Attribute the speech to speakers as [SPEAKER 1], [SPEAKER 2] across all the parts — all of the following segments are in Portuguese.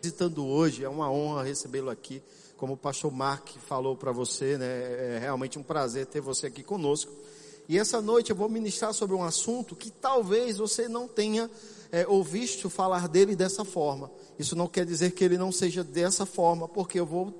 [SPEAKER 1] visitando hoje, é uma honra recebê-lo aqui. Como o pastor Mark falou para você, né, é realmente um prazer ter você aqui conosco. E essa noite eu vou ministrar sobre um assunto que talvez você não tenha é, ouvido falar dele dessa forma. Isso não quer dizer que ele não seja dessa forma, porque eu vou,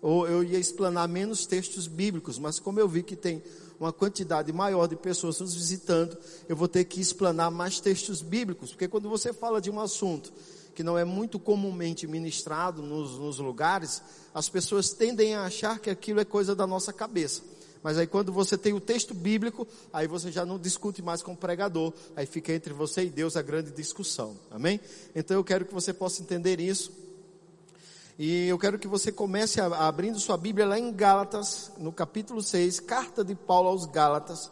[SPEAKER 1] ou eu ia explanar menos textos bíblicos, mas como eu vi que tem uma quantidade maior de pessoas nos visitando, eu vou ter que explanar mais textos bíblicos, porque quando você fala de um assunto que não é muito comumente ministrado nos, nos lugares, as pessoas tendem a achar que aquilo é coisa da nossa cabeça. Mas aí quando você tem o texto bíblico, aí você já não discute mais com o pregador, aí fica entre você e Deus a grande discussão. Amém? Então eu quero que você possa entender isso. E eu quero que você comece a, abrindo sua Bíblia lá em Gálatas, no capítulo 6, carta de Paulo aos Gálatas,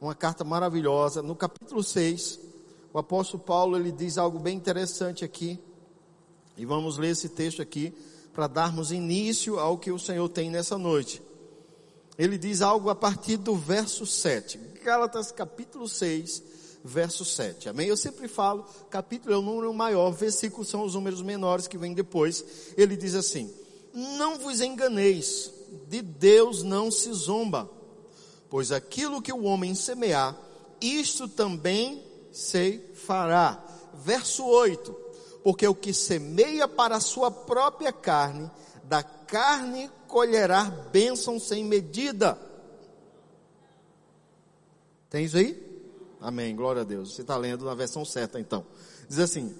[SPEAKER 1] uma carta maravilhosa. No capítulo 6, o apóstolo Paulo ele diz algo bem interessante aqui. E vamos ler esse texto aqui para darmos início ao que o Senhor tem nessa noite. Ele diz algo a partir do verso 7. Gálatas capítulo 6, verso 7. Amém? Eu sempre falo, capítulo é o número maior, versículos são os números menores que vêm depois. Ele diz assim: Não vos enganeis, de Deus não se zomba, pois aquilo que o homem semear, isto também se fará. Verso 8: Porque o que semeia para a sua própria carne, da carne colherá bênção sem medida. Tem isso aí? Amém, glória a Deus. Você está lendo na versão certa então. Diz assim,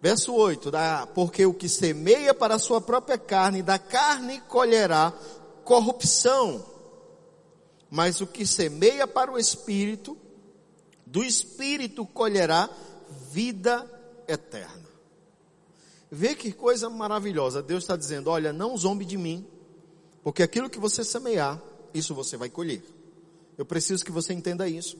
[SPEAKER 1] verso 8: da, Porque o que semeia para a sua própria carne, da carne colherá corrupção, mas o que semeia para o espírito, do espírito colherá vida eterna. Vê que coisa maravilhosa. Deus está dizendo: olha, não zombe de mim, porque aquilo que você semear, isso você vai colher. Eu preciso que você entenda isso.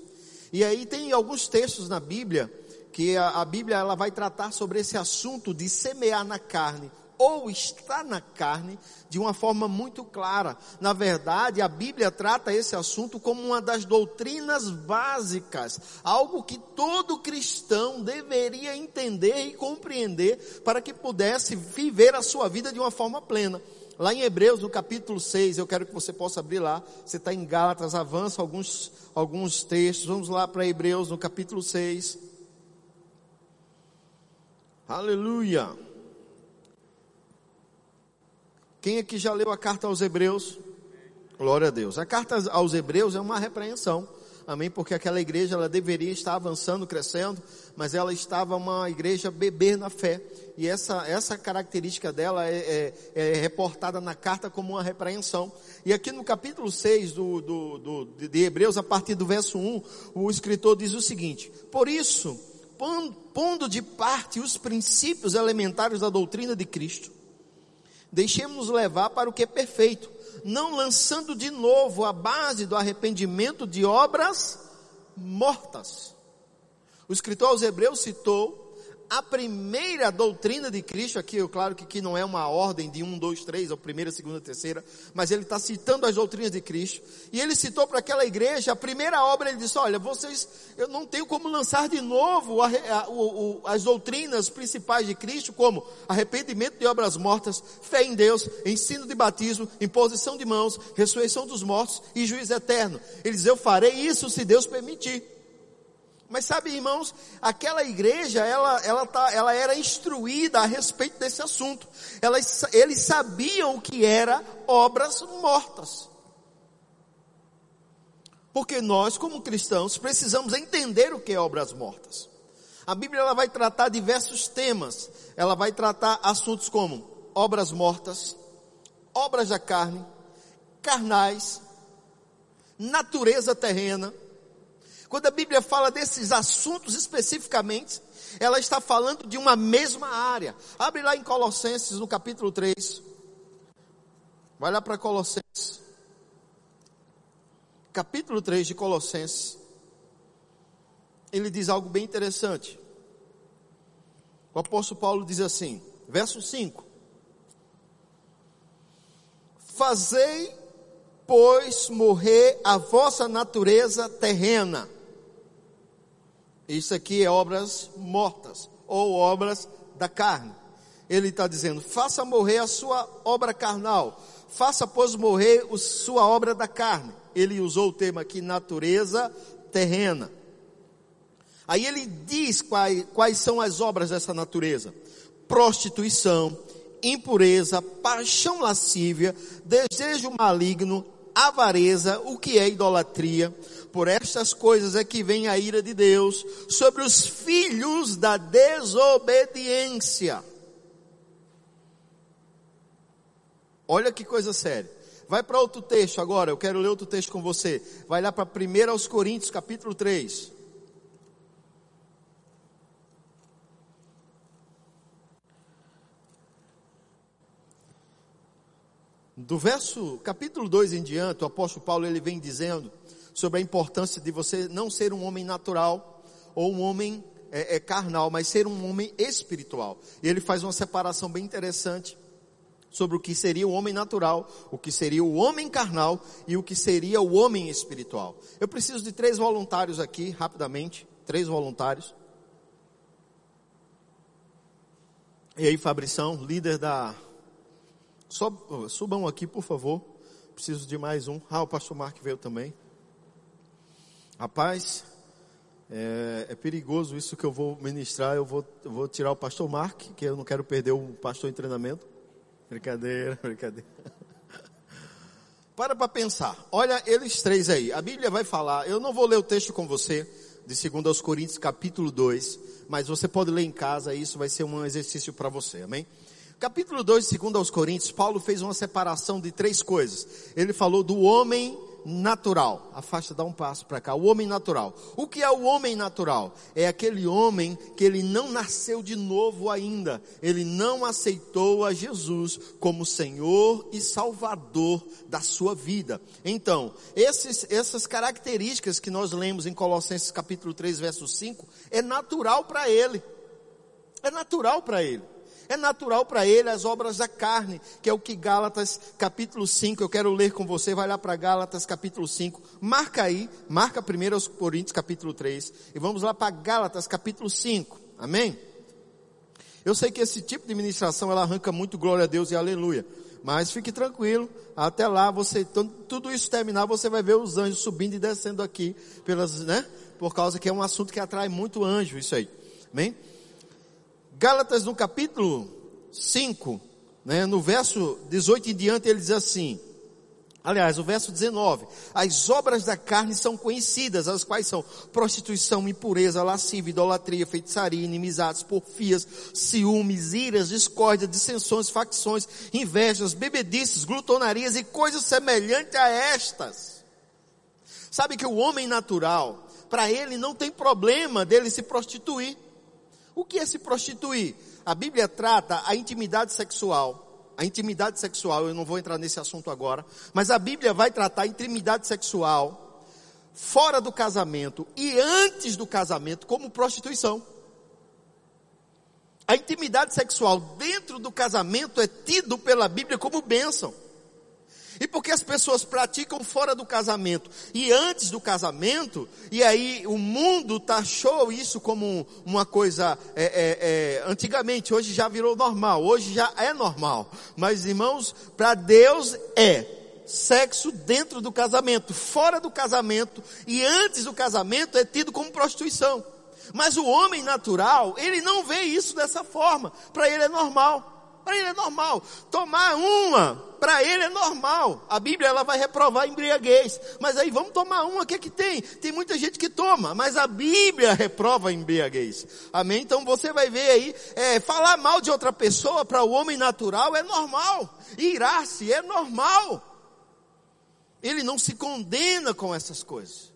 [SPEAKER 1] E aí tem alguns textos na Bíblia que a, a Bíblia ela vai tratar sobre esse assunto de semear na carne ou estar na carne de uma forma muito clara. Na verdade, a Bíblia trata esse assunto como uma das doutrinas básicas, algo que todo cristão deveria entender e compreender para que pudesse viver a sua vida de uma forma plena. Lá em Hebreus, no capítulo 6, eu quero que você possa abrir lá. Você está em Gálatas, avança alguns, alguns textos. Vamos lá para Hebreus, no capítulo 6. Aleluia. Quem aqui já leu a carta aos Hebreus? Glória a Deus. A carta aos Hebreus é uma repreensão amém? Porque aquela igreja ela deveria estar avançando, crescendo, mas ela estava uma igreja bebê na fé. E essa, essa característica dela é, é, é reportada na carta como uma repreensão. E aqui no capítulo 6 do, do, do, de Hebreus, a partir do verso 1, o escritor diz o seguinte: Por isso, pondo de parte os princípios elementares da doutrina de Cristo, deixemos-nos levar para o que é perfeito não lançando de novo a base do arrependimento de obras mortas. O escritor aos Hebreus citou a primeira doutrina de Cristo, aqui, eu, claro que aqui não é uma ordem de um, dois, três, a primeira, segunda, terceira, mas ele está citando as doutrinas de Cristo, e ele citou para aquela igreja, a primeira obra, ele disse, olha, vocês, eu não tenho como lançar de novo a, a, o, as doutrinas principais de Cristo, como arrependimento de obras mortas, fé em Deus, ensino de batismo, imposição de mãos, ressurreição dos mortos e juízo eterno. Ele diz, eu farei isso se Deus permitir. Mas sabe, irmãos, aquela igreja, ela, ela, tá, ela era instruída a respeito desse assunto. Eles sabiam o que era obras mortas. Porque nós, como cristãos, precisamos entender o que é obras mortas. A Bíblia ela vai tratar diversos temas. Ela vai tratar assuntos como obras mortas, obras da carne, carnais, natureza terrena, quando a Bíblia fala desses assuntos especificamente, ela está falando de uma mesma área. Abre lá em Colossenses, no capítulo 3. Vai lá para Colossenses. Capítulo 3 de Colossenses. Ele diz algo bem interessante. O apóstolo Paulo diz assim, verso 5: Fazei, pois, morrer a vossa natureza terrena isso aqui é obras mortas ou obras da carne. ele está dizendo: faça morrer a sua obra carnal, faça, pois, morrer a sua obra da carne. Ele usou o termo aqui, natureza terrena. Aí ele diz quais, quais são as obras dessa natureza: prostituição, impureza, paixão lascívia, desejo maligno, avareza, o que é idolatria. Por estas coisas é que vem a ira de Deus sobre os filhos da desobediência. Olha que coisa séria. Vai para outro texto agora, eu quero ler outro texto com você. Vai lá para 1 aos Coríntios, capítulo 3. Do verso, capítulo 2 em diante, o apóstolo Paulo ele vem dizendo sobre a importância de você não ser um homem natural ou um homem é, é, carnal, mas ser um homem espiritual. E ele faz uma separação bem interessante sobre o que seria o homem natural, o que seria o homem carnal e o que seria o homem espiritual. Eu preciso de três voluntários aqui, rapidamente, três voluntários. E aí, Fabrição, líder da subam aqui, por favor. Preciso de mais um. Ah, o pastor Mark veio também. Rapaz, é, é, perigoso isso que eu vou ministrar. Eu vou, eu vou tirar o pastor Mark, que eu não quero perder o pastor em treinamento. Brincadeira, brincadeira. Para para pensar. Olha eles três aí. A Bíblia vai falar. Eu não vou ler o texto com você de 2 aos Coríntios, capítulo 2, mas você pode ler em casa. Isso vai ser um exercício para você. Amém? Capítulo 2, segundo aos Coríntios, Paulo fez uma separação de três coisas. Ele falou do homem natural. Afasta, dá um passo para cá. O homem natural. O que é o homem natural? É aquele homem que ele não nasceu de novo ainda. Ele não aceitou a Jesus como Senhor e Salvador da sua vida. Então, esses, essas características que nós lemos em Colossenses capítulo 3, verso 5, é natural para ele. É natural para ele. É natural para ele as obras da carne, que é o que Gálatas capítulo 5, eu quero ler com você, vai lá para Gálatas capítulo 5, marca aí, marca primeiro aos Coríntios capítulo 3, e vamos lá para Gálatas capítulo 5, amém? Eu sei que esse tipo de ministração ela arranca muito glória a Deus e aleluia, mas fique tranquilo, até lá você, tudo isso terminar, você vai ver os anjos subindo e descendo aqui, pelas, né? Por causa que é um assunto que atrai muito anjo, isso aí, amém? Gálatas no capítulo 5, né, no verso 18 em diante, ele diz assim, aliás, o verso 19, as obras da carne são conhecidas, as quais são prostituição, impureza, lascívia, idolatria, feitiçaria, inimizades, porfias, ciúmes, iras, discórdia, dissensões, facções, invejas, bebedices, glutonarias e coisas semelhantes a estas. Sabe que o homem natural, para ele não tem problema dele se prostituir. O que é se prostituir? A Bíblia trata a intimidade sexual. A intimidade sexual, eu não vou entrar nesse assunto agora, mas a Bíblia vai tratar a intimidade sexual fora do casamento e antes do casamento como prostituição. A intimidade sexual dentro do casamento é tido pela Bíblia como bênção. E porque as pessoas praticam fora do casamento e antes do casamento, e aí o mundo taxou isso como uma coisa, é, é, é, antigamente, hoje já virou normal, hoje já é normal. Mas irmãos, para Deus é sexo dentro do casamento, fora do casamento e antes do casamento é tido como prostituição. Mas o homem natural, ele não vê isso dessa forma, para ele é normal. Para ele é normal. Tomar uma, para ele é normal. A Bíblia ela vai reprovar embriaguez. Mas aí vamos tomar uma, o que é que tem? Tem muita gente que toma, mas a Bíblia reprova embriaguez. Amém? Então você vai ver aí, é, falar mal de outra pessoa para o homem natural é normal. Irar-se é normal. Ele não se condena com essas coisas.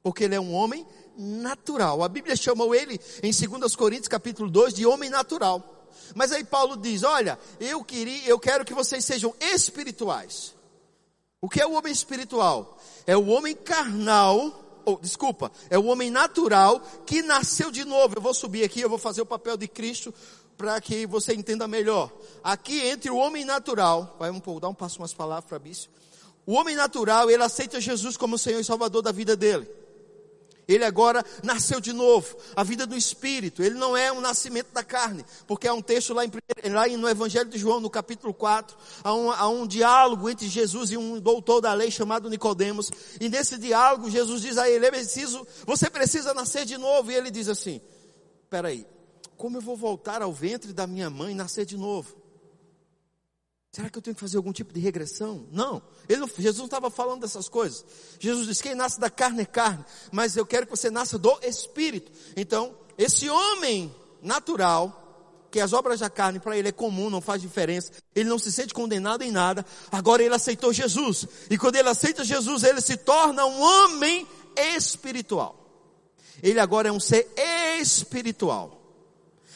[SPEAKER 1] Porque ele é um homem natural. A Bíblia chamou ele em 2 Coríntios capítulo 2 de homem natural. Mas aí Paulo diz: olha, eu queria, eu quero que vocês sejam espirituais. O que é o homem espiritual? É o homem carnal, ou desculpa, é o homem natural que nasceu de novo. Eu vou subir aqui, eu vou fazer o papel de Cristo para que você entenda melhor. Aqui entre o homem natural, vai um pouco, dá um passo umas palavras, Fabício. O homem natural, ele aceita Jesus como Senhor e Salvador da vida dele. Ele agora nasceu de novo, a vida do Espírito. Ele não é um nascimento da carne, porque há um texto lá, em, lá no Evangelho de João, no capítulo 4, há um, há um diálogo entre Jesus e um doutor da lei chamado Nicodemos. E nesse diálogo, Jesus diz a ele: preciso, você precisa nascer de novo. E ele diz assim: peraí, como eu vou voltar ao ventre da minha mãe e nascer de novo? Será que eu tenho que fazer algum tipo de regressão? Não. Jesus não estava falando dessas coisas. Jesus disse: quem nasce da carne é carne, mas eu quero que você nasça do Espírito. Então, esse homem natural, que as obras da carne para ele é comum, não faz diferença, ele não se sente condenado em nada, agora ele aceitou Jesus. E quando ele aceita Jesus, ele se torna um homem espiritual. Ele agora é um ser espiritual.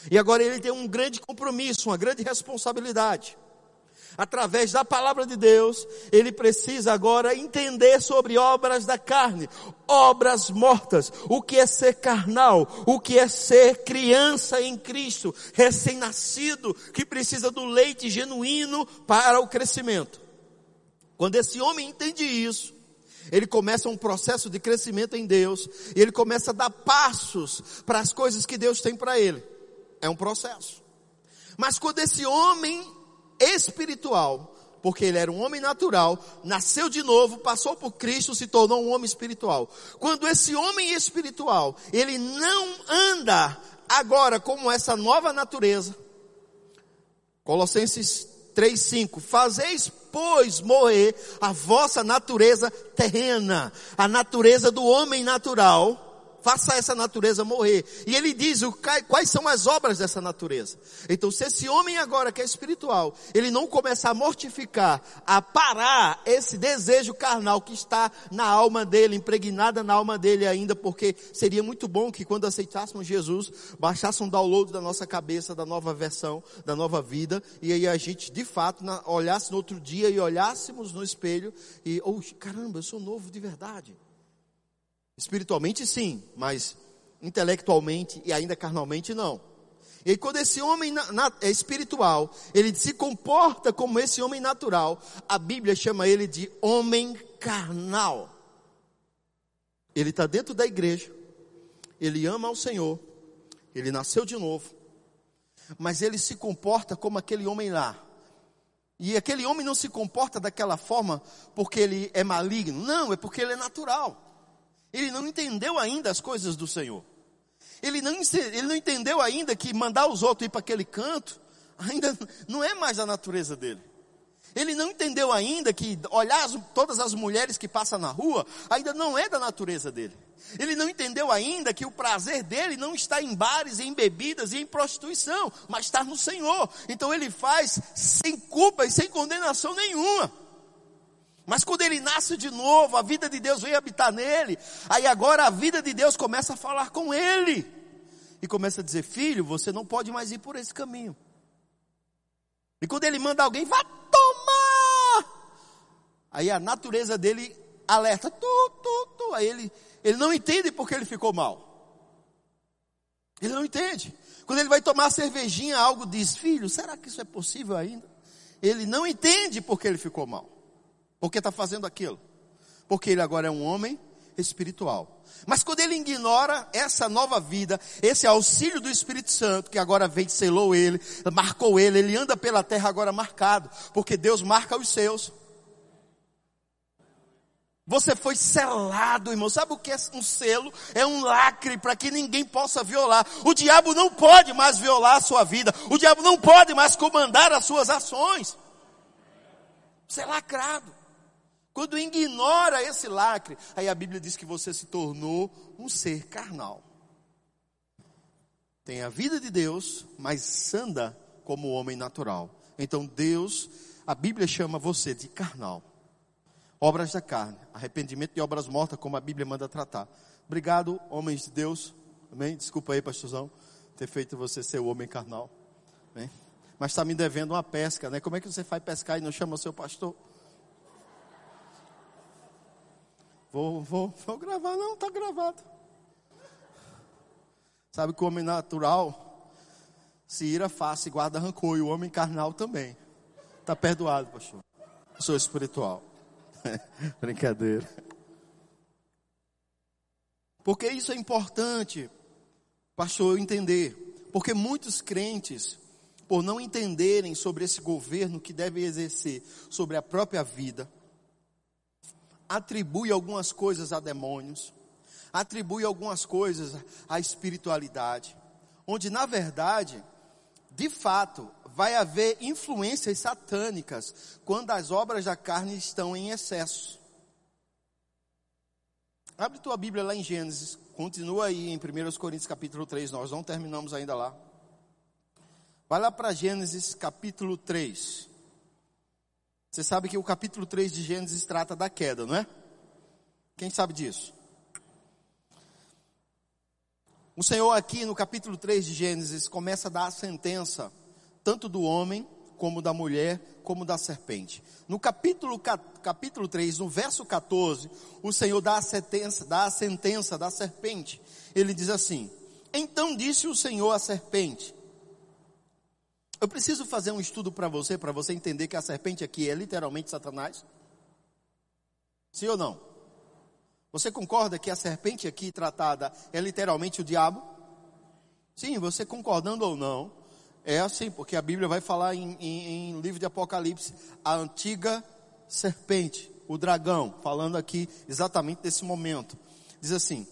[SPEAKER 1] E agora ele tem um grande compromisso, uma grande responsabilidade através da palavra de Deus, ele precisa agora entender sobre obras da carne, obras mortas, o que é ser carnal, o que é ser criança em Cristo, recém-nascido, que precisa do leite genuíno para o crescimento. Quando esse homem entende isso, ele começa um processo de crescimento em Deus, e ele começa a dar passos para as coisas que Deus tem para ele. É um processo. Mas quando esse homem espiritual, porque ele era um homem natural, nasceu de novo, passou por Cristo, se tornou um homem espiritual. Quando esse homem espiritual, ele não anda agora como essa nova natureza, Colossenses 3:5, fazeis pois morrer a vossa natureza terrena, a natureza do homem natural, faça essa natureza morrer. E ele diz o, quais são as obras dessa natureza. Então, se esse homem agora que é espiritual, ele não começa a mortificar, a parar esse desejo carnal que está na alma dele, impregnada na alma dele ainda, porque seria muito bom que quando aceitássemos Jesus, baixasse um download da nossa cabeça, da nova versão, da nova vida, e aí a gente, de fato, olhasse no outro dia e olhássemos no espelho e, oh, caramba, eu sou novo de verdade. Espiritualmente sim, mas intelectualmente e ainda carnalmente não. E quando esse homem é espiritual, ele se comporta como esse homem natural, a Bíblia chama ele de homem carnal. Ele está dentro da igreja, ele ama ao Senhor, ele nasceu de novo, mas ele se comporta como aquele homem lá. E aquele homem não se comporta daquela forma porque ele é maligno, não, é porque ele é natural. Ele não entendeu ainda as coisas do Senhor. Ele não, ele não entendeu ainda que mandar os outros ir para aquele canto ainda não é mais a natureza dele. Ele não entendeu ainda que olhar as, todas as mulheres que passam na rua ainda não é da natureza dele. Ele não entendeu ainda que o prazer dele não está em bares, em bebidas e em prostituição, mas está no Senhor. Então ele faz sem culpa e sem condenação nenhuma. Mas quando ele nasce de novo, a vida de Deus vem habitar nele. Aí agora a vida de Deus começa a falar com ele. E começa a dizer: Filho, você não pode mais ir por esse caminho. E quando ele manda alguém, vá tomar. Aí a natureza dele alerta: tu, tu, tu. Aí ele, ele não entende porque ele ficou mal. Ele não entende. Quando ele vai tomar cervejinha, algo diz: Filho, será que isso é possível ainda? Ele não entende porque ele ficou mal. Por que está fazendo aquilo? Porque ele agora é um homem espiritual. Mas quando ele ignora essa nova vida, esse auxílio do Espírito Santo, que agora vem, selou ele, marcou ele, ele anda pela terra agora marcado, porque Deus marca os seus. Você foi selado, irmão. Sabe o que é um selo? É um lacre para que ninguém possa violar. O diabo não pode mais violar a sua vida. O diabo não pode mais comandar as suas ações. Você é lacrado. Quando ignora esse lacre, aí a Bíblia diz que você se tornou um ser carnal. Tem a vida de Deus, mas anda como homem natural. Então Deus, a Bíblia chama você de carnal. Obras da carne, arrependimento de obras mortas, como a Bíblia manda tratar. Obrigado, homens de Deus. Amém? Desculpa aí, pastorzão, ter feito você ser o homem carnal. Amém? Mas está me devendo uma pesca, né? Como é que você faz pescar e não chama o seu pastor? Vou, vou, vou gravar, não, está gravado. Sabe que o homem natural se ira face, guarda rancor, e o homem carnal também. Está perdoado, pastor. Sou espiritual. Brincadeira. Porque isso é importante, pastor, eu entender. Porque muitos crentes, por não entenderem sobre esse governo que deve exercer sobre a própria vida, atribui algumas coisas a demônios, atribui algumas coisas à espiritualidade, onde na verdade, de fato, vai haver influências satânicas quando as obras da carne estão em excesso. Abre tua Bíblia lá em Gênesis, continua aí em 1 Coríntios capítulo 3, nós não terminamos ainda lá. Vai lá para Gênesis capítulo 3. Você sabe que o capítulo 3 de Gênesis trata da queda, não é? Quem sabe disso? O Senhor aqui no capítulo 3 de Gênesis começa a dar a sentença, tanto do homem, como da mulher, como da serpente. No capítulo, capítulo 3, no verso 14, o Senhor dá a sentença, dá a sentença da serpente. Ele diz assim: Então disse o Senhor à serpente, eu preciso fazer um estudo para você, para você entender que a serpente aqui é literalmente Satanás? Sim ou não? Você concorda que a serpente aqui tratada é literalmente o diabo? Sim, você concordando ou não, é assim, porque a Bíblia vai falar em, em, em livro de Apocalipse, a antiga serpente, o dragão, falando aqui exatamente desse momento. Diz assim,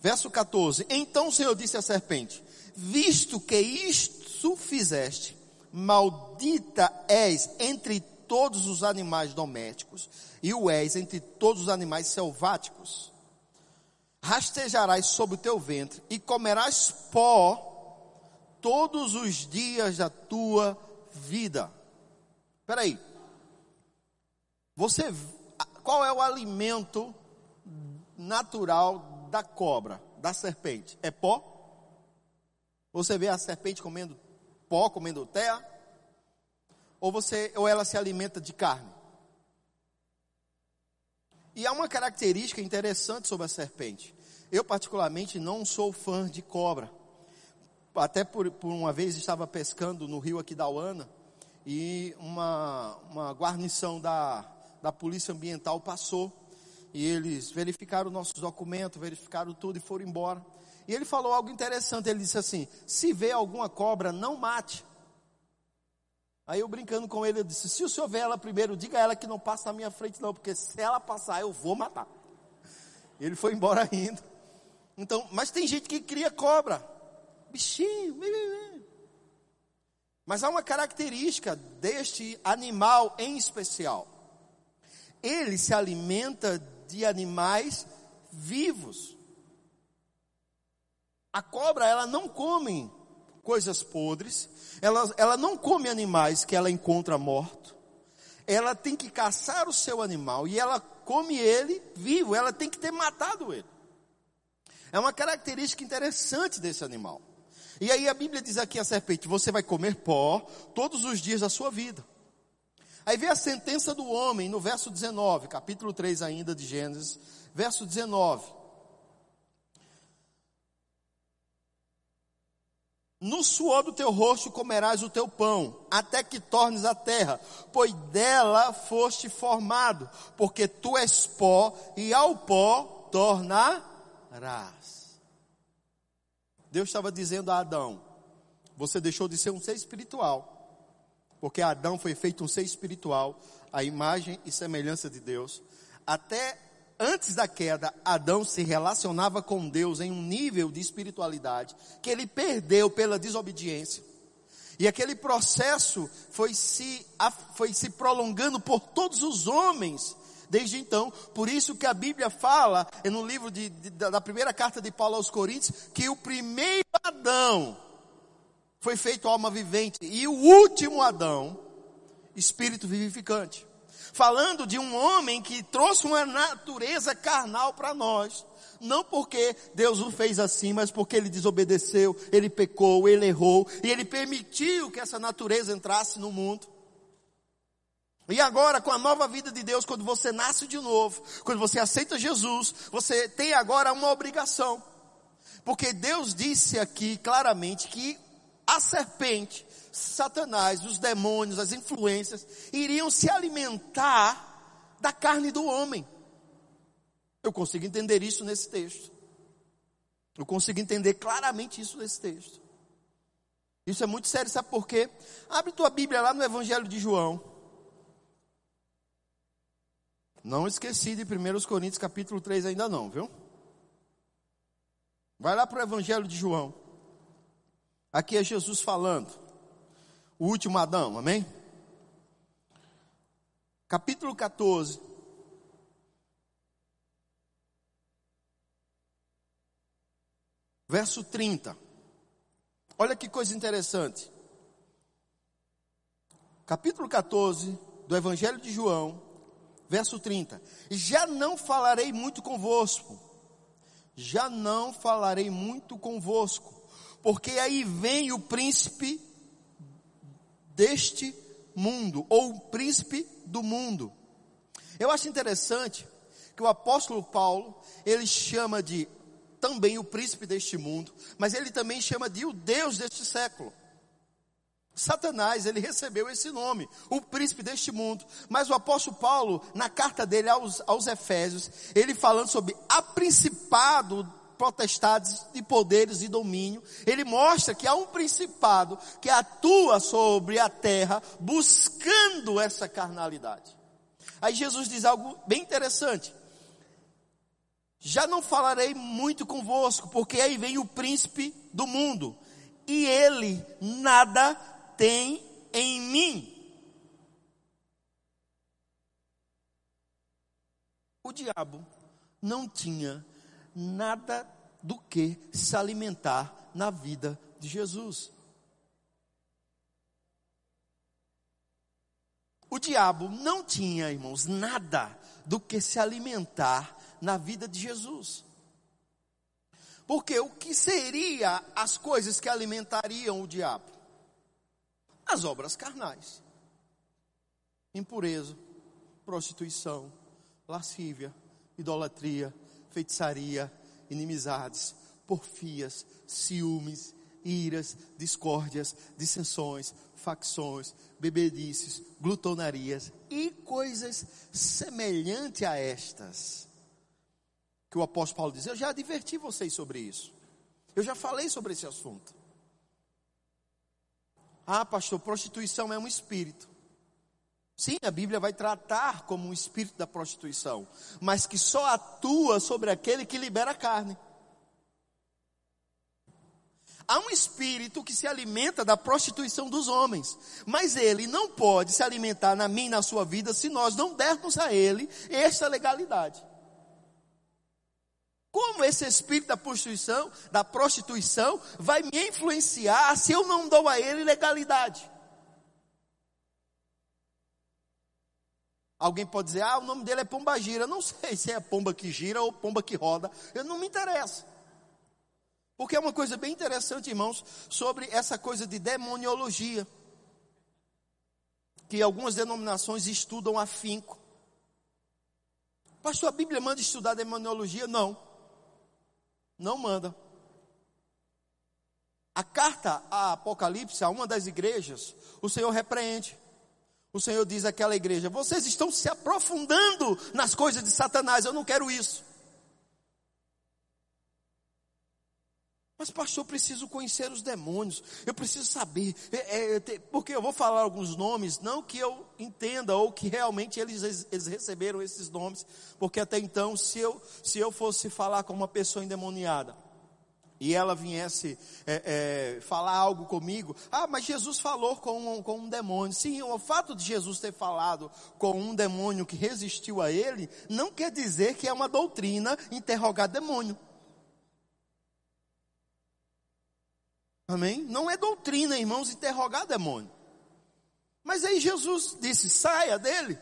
[SPEAKER 1] verso 14: Então o Senhor disse à serpente: Visto que isto fizeste, maldita és entre todos os animais domésticos, e o és entre todos os animais selváticos. Rastejarás sobre o teu ventre e comerás pó todos os dias da tua vida. Espera aí. Você, qual é o alimento natural da cobra, da serpente? É pó? Você vê a serpente comendo pó, comendo terra? Ou você, ou ela se alimenta de carne? E há uma característica interessante sobre a serpente. Eu particularmente não sou fã de cobra. Até por, por uma vez estava pescando no rio aqui da Uana e uma, uma guarnição da, da polícia ambiental passou e eles verificaram nossos documentos, verificaram tudo e foram embora. E ele falou algo interessante. Ele disse assim: se vê alguma cobra, não mate. Aí eu brincando com ele, eu disse: se o senhor vê ela primeiro, diga a ela que não passa na minha frente, não, porque se ela passar, eu vou matar. Ele foi embora rindo. Então, mas tem gente que cria cobra, bichinho. Mas há uma característica deste animal em especial. Ele se alimenta de animais vivos. A cobra, ela não come coisas podres, ela, ela não come animais que ela encontra morto. Ela tem que caçar o seu animal e ela come ele vivo, ela tem que ter matado ele. É uma característica interessante desse animal. E aí a Bíblia diz aqui a serpente: você vai comer pó todos os dias da sua vida. Aí vem a sentença do homem no verso 19, capítulo 3 ainda de Gênesis, verso 19. No suor do teu rosto comerás o teu pão, até que tornes a terra, pois dela foste formado, porque tu és pó, e ao pó tornarás. Deus estava dizendo a Adão: você deixou de ser um ser espiritual, porque Adão foi feito um ser espiritual, a imagem e semelhança de Deus, até antes da queda, Adão se relacionava com Deus em um nível de espiritualidade que ele perdeu pela desobediência. E aquele processo foi se, foi se prolongando por todos os homens desde então. Por isso que a Bíblia fala, no livro de, de, da primeira carta de Paulo aos Coríntios, que o primeiro Adão foi feito alma vivente e o último Adão, espírito vivificante falando de um homem que trouxe uma natureza carnal para nós. Não porque Deus o fez assim, mas porque ele desobedeceu, ele pecou, ele errou, e ele permitiu que essa natureza entrasse no mundo. E agora, com a nova vida de Deus, quando você nasce de novo, quando você aceita Jesus, você tem agora uma obrigação. Porque Deus disse aqui claramente que a serpente Satanás, os demônios, as influências, iriam se alimentar da carne do homem. Eu consigo entender isso nesse texto. Eu consigo entender claramente isso nesse texto. Isso é muito sério, sabe por quê? Abre tua Bíblia lá no Evangelho de João. Não esqueci de 1 Coríntios capítulo 3 ainda não, viu? Vai lá para o Evangelho de João. Aqui é Jesus falando. O último Adão, amém? Capítulo 14. Verso 30. Olha que coisa interessante. Capítulo 14 do Evangelho de João, verso 30. Já não falarei muito convosco, já não falarei muito convosco, porque aí vem o príncipe deste mundo, ou o príncipe do mundo. Eu acho interessante que o apóstolo Paulo, ele chama de também o príncipe deste mundo, mas ele também chama de o Deus deste século. Satanás, ele recebeu esse nome, o príncipe deste mundo. Mas o apóstolo Paulo, na carta dele aos, aos Efésios, ele falando sobre a principado, potestades de poderes e domínio, ele mostra que há um principado que atua sobre a terra, buscando essa carnalidade. Aí Jesus diz algo bem interessante. Já não falarei muito convosco, porque aí vem o príncipe do mundo, e ele nada tem em mim. O diabo não tinha nada do que se alimentar na vida de Jesus. O diabo não tinha, irmãos, nada do que se alimentar na vida de Jesus. Porque o que seria as coisas que alimentariam o diabo? as obras carnais: impureza, prostituição, lascívia, idolatria, feitiçaria, inimizades, porfias, ciúmes, iras, discórdias, dissensões, facções, bebedices, glutonarias e coisas semelhantes a estas. Que o apóstolo Paulo diz: Eu já adverti vocês sobre isso. Eu já falei sobre esse assunto. Ah, pastor, prostituição é um espírito. Sim, a Bíblia vai tratar como um espírito da prostituição, mas que só atua sobre aquele que libera a carne. Há um espírito que se alimenta da prostituição dos homens, mas ele não pode se alimentar na minha e na sua vida se nós não dermos a ele esta legalidade. Como esse espírito da prostituição, da prostituição vai me influenciar se eu não dou a ele legalidade? Alguém pode dizer, ah, o nome dele é Pomba Gira. Não sei se é pomba que gira ou pomba que roda. Eu não me interessa. Porque é uma coisa bem interessante, irmãos, sobre essa coisa de demoniologia. Que algumas denominações estudam afinco. Pastor, a Bíblia manda estudar demoniologia? Não não manda. A carta a Apocalipse, a uma das igrejas, o Senhor repreende. O Senhor diz àquela igreja: vocês estão se aprofundando nas coisas de Satanás, eu não quero isso. Mas, pastor, eu preciso conhecer os demônios, eu preciso saber, é, é, porque eu vou falar alguns nomes, não que eu entenda ou que realmente eles, eles receberam esses nomes, porque até então, se eu, se eu fosse falar com uma pessoa endemoniada, e ela viesse é, é, falar algo comigo, ah, mas Jesus falou com um, com um demônio. Sim, o fato de Jesus ter falado com um demônio que resistiu a ele, não quer dizer que é uma doutrina interrogar demônio. Amém? Não é doutrina, irmãos, interrogar demônio. Mas aí Jesus disse: saia dele.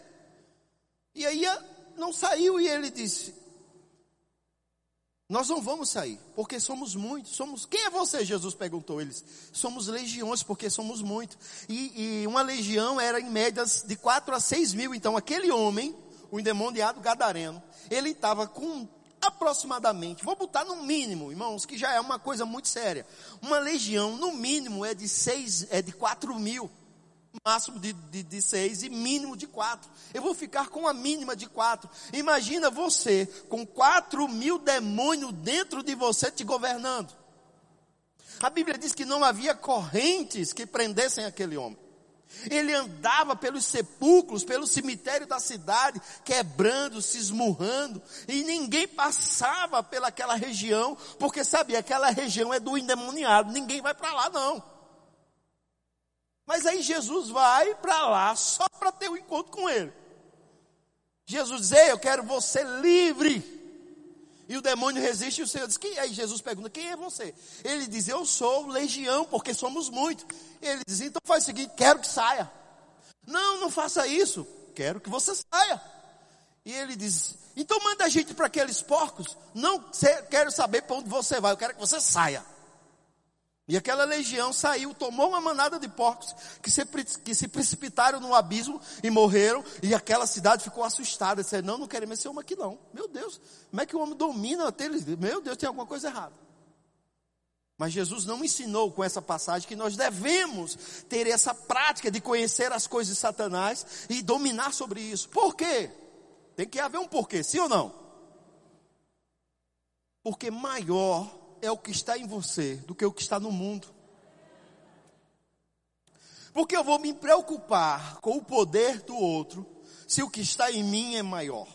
[SPEAKER 1] E aí não saiu e ele disse: Nós não vamos sair, porque somos muitos. Somos quem é você? Jesus perguntou eles. Somos legiões, porque somos muitos. E, e uma legião era em médias de 4 a 6 mil. Então aquele homem, o endemoniado gadareno, ele estava com aproximadamente, vou botar no mínimo, irmãos, que já é uma coisa muito séria. Uma legião, no mínimo, é de seis, é de quatro mil. Máximo de, de, de, seis e mínimo de quatro. Eu vou ficar com a mínima de quatro. Imagina você com quatro mil demônios dentro de você te governando. A Bíblia diz que não havia correntes que prendessem aquele homem. Ele andava pelos sepulcros, pelo cemitério da cidade, quebrando, se esmurrando, e ninguém passava pelaquela região, porque sabia aquela região é do endemoniado, ninguém vai para lá não. Mas aí Jesus vai para lá só para ter um encontro com ele. Jesus diz: Ei, eu quero você livre. E o demônio resiste e o Senhor diz: Quem Aí Jesus pergunta: Quem é você? Ele diz: Eu sou legião, porque somos muitos. Ele diz: Então faz o seguinte: Quero que saia. Não, não faça isso. Quero que você saia. E ele diz: Então manda a gente para aqueles porcos. Não quero saber para onde você vai. Eu quero que você saia. E aquela legião saiu, tomou uma manada de porcos que se, que se precipitaram no abismo e morreram. E aquela cidade ficou assustada. Disse, não, não quero mais ser uma aqui não. Meu Deus, como é que o homem domina eles? Meu Deus, tem alguma coisa errada. Mas Jesus não ensinou com essa passagem que nós devemos ter essa prática de conhecer as coisas de Satanás e dominar sobre isso. Por quê? Tem que haver um porquê, sim ou não? Porque maior é o que está em você do que o que está no mundo. Porque eu vou me preocupar com o poder do outro se o que está em mim é maior.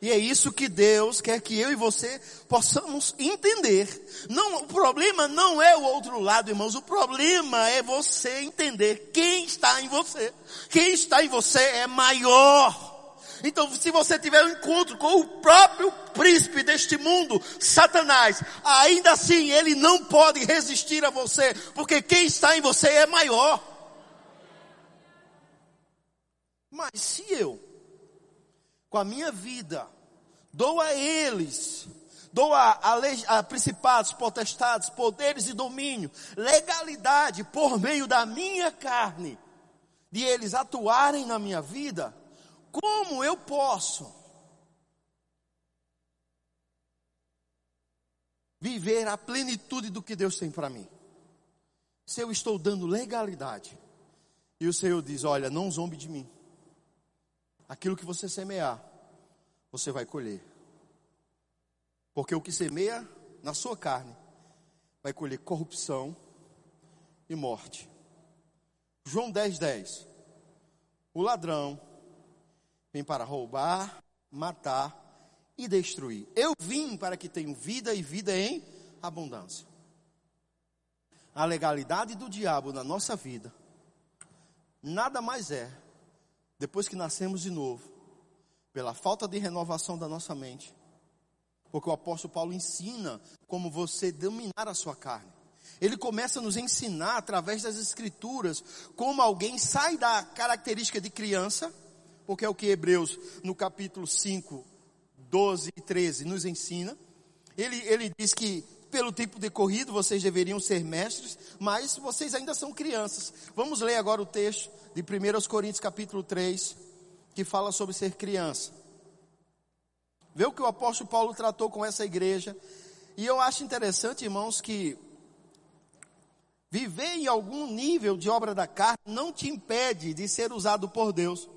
[SPEAKER 1] E é isso que Deus quer que eu e você possamos entender. Não, o problema não é o outro lado, irmãos. O problema é você entender quem está em você. Quem está em você é maior. Então, se você tiver um encontro com o próprio príncipe deste mundo, Satanás, ainda assim ele não pode resistir a você, porque quem está em você é maior. Mas se eu, com a minha vida, dou a eles, dou a, a, a principados, potestades, poderes e domínio, legalidade por meio da minha carne, de eles atuarem na minha vida, como eu posso viver a plenitude do que Deus tem para mim? Se eu estou dando legalidade e o Senhor diz: Olha, não zombe de mim. Aquilo que você semear, você vai colher. Porque o que semeia na sua carne vai colher corrupção e morte. João 10, 10. O ladrão Vim para roubar, matar e destruir. Eu vim para que tenham vida e vida em abundância. A legalidade do diabo na nossa vida nada mais é, depois que nascemos de novo, pela falta de renovação da nossa mente, porque o apóstolo Paulo ensina como você dominar a sua carne. Ele começa a nos ensinar através das escrituras como alguém sai da característica de criança porque é o que Hebreus, no capítulo 5, 12 e 13, nos ensina. Ele, ele diz que pelo tipo de corrido vocês deveriam ser mestres, mas vocês ainda são crianças. Vamos ler agora o texto de 1 Coríntios capítulo 3, que fala sobre ser criança. Vê o que o apóstolo Paulo tratou com essa igreja. E eu acho interessante, irmãos, que viver em algum nível de obra da carne não te impede de ser usado por Deus.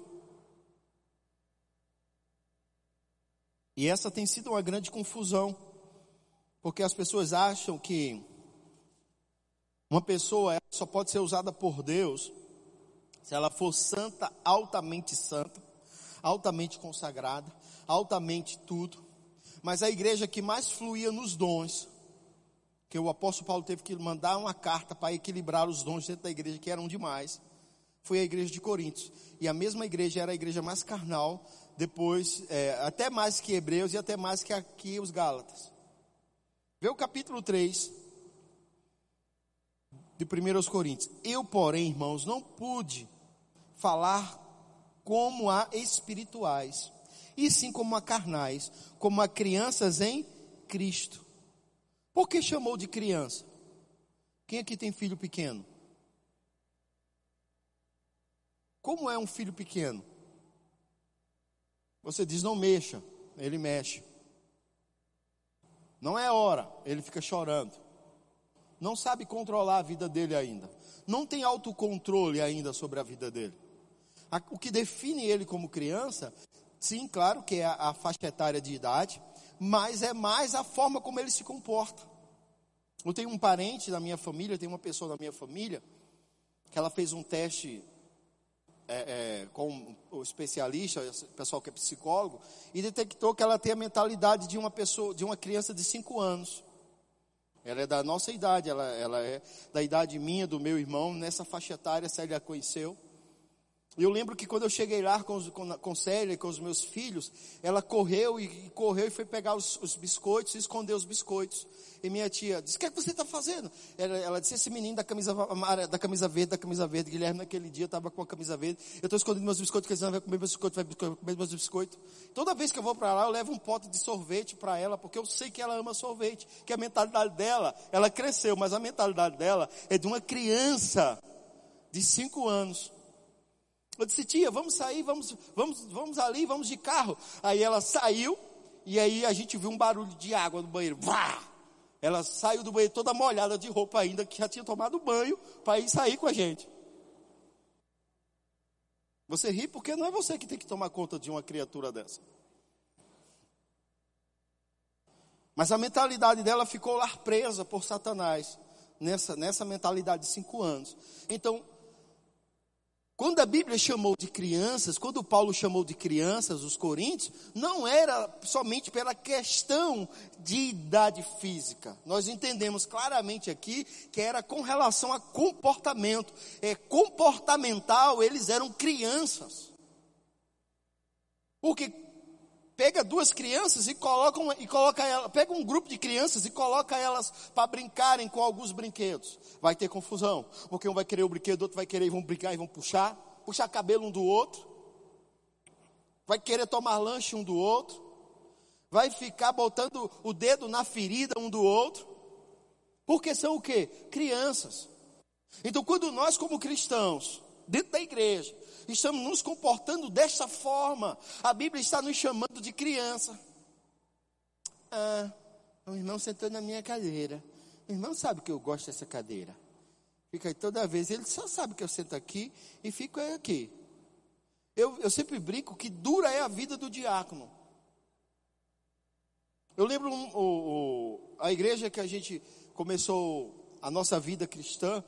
[SPEAKER 1] E essa tem sido uma grande confusão, porque as pessoas acham que uma pessoa só pode ser usada por Deus se ela for santa, altamente santa, altamente consagrada, altamente tudo. Mas a igreja que mais fluía nos dons, que o apóstolo Paulo teve que mandar uma carta para equilibrar os dons dentro da igreja, que eram demais, foi a igreja de Coríntios. E a mesma igreja era a igreja mais carnal, depois, é, até mais que Hebreus e até mais que aqui os Gálatas. Vê o capítulo 3 de 1 Coríntios. Eu, porém, irmãos, não pude falar como a espirituais, e sim como a carnais, como a crianças em Cristo. Por que chamou de criança? Quem aqui tem filho pequeno? Como é um filho pequeno? Você diz não mexa, ele mexe. Não é hora, ele fica chorando. não sabe controlar a vida dele ainda, não tem autocontrole ainda sobre a vida dele. O que define ele como criança, sim, claro que é a faixa etária de idade, mas é mais a forma como ele se comporta. Eu tenho um parente da minha família, tem uma pessoa da minha família, que ela fez um teste é, é, com o especialista, o pessoal que é psicólogo, e detectou que ela tem a mentalidade de uma pessoa, de uma criança de 5 anos. Ela é da nossa idade, ela, ela é da idade minha, do meu irmão, nessa faixa etária, Célia conheceu. Eu lembro que quando eu cheguei lá com, com, com Célia, com os meus filhos, ela correu e, e correu e foi pegar os, os, biscoitos e esconder os biscoitos. E minha tia disse: O que, é que você está fazendo? Ela, ela, disse: Esse menino da camisa, da camisa verde, da camisa verde. Guilherme, naquele dia, estava com a camisa verde. Eu estou escondendo meus biscoitos, porque senão vai comer meus biscoitos, vai comer meus biscoitos. Toda vez que eu vou para lá, eu levo um pote de sorvete para ela, porque eu sei que ela ama sorvete. Que a mentalidade dela, ela cresceu, mas a mentalidade dela é de uma criança de 5 anos. Eu disse, tia, vamos sair, vamos, vamos, vamos ali, vamos de carro. Aí ela saiu, e aí a gente viu um barulho de água no banheiro. Vá! Ela saiu do banheiro toda molhada de roupa ainda, que já tinha tomado banho, para ir sair com a gente. Você ri porque não é você que tem que tomar conta de uma criatura dessa. Mas a mentalidade dela ficou lá presa por Satanás, nessa, nessa mentalidade de cinco anos. Então, quando a Bíblia chamou de crianças, quando Paulo chamou de crianças os coríntios, não era somente pela questão de idade física. Nós entendemos claramente aqui que era com relação a comportamento. É comportamental, eles eram crianças. Porque pega duas crianças e coloca, e coloca ela, pega um grupo de crianças e coloca elas para brincarem com alguns brinquedos. Vai ter confusão, porque um vai querer o brinquedo, outro vai querer e vão brincar e vão puxar, puxar cabelo um do outro. Vai querer tomar lanche um do outro. Vai ficar botando o dedo na ferida um do outro. Porque são o quê? Crianças. Então, quando nós, como cristãos, dentro da igreja, estamos nos comportando desta forma. A Bíblia está nos chamando de criança. Ah, o irmão sentou na minha cadeira. O irmão sabe que eu gosto dessa cadeira. Fica aí toda vez. Ele só sabe que eu sento aqui e fico aqui. Eu, eu sempre brinco que dura é a vida do diácono. Eu lembro um, o, o, a igreja que a gente começou a nossa vida cristã,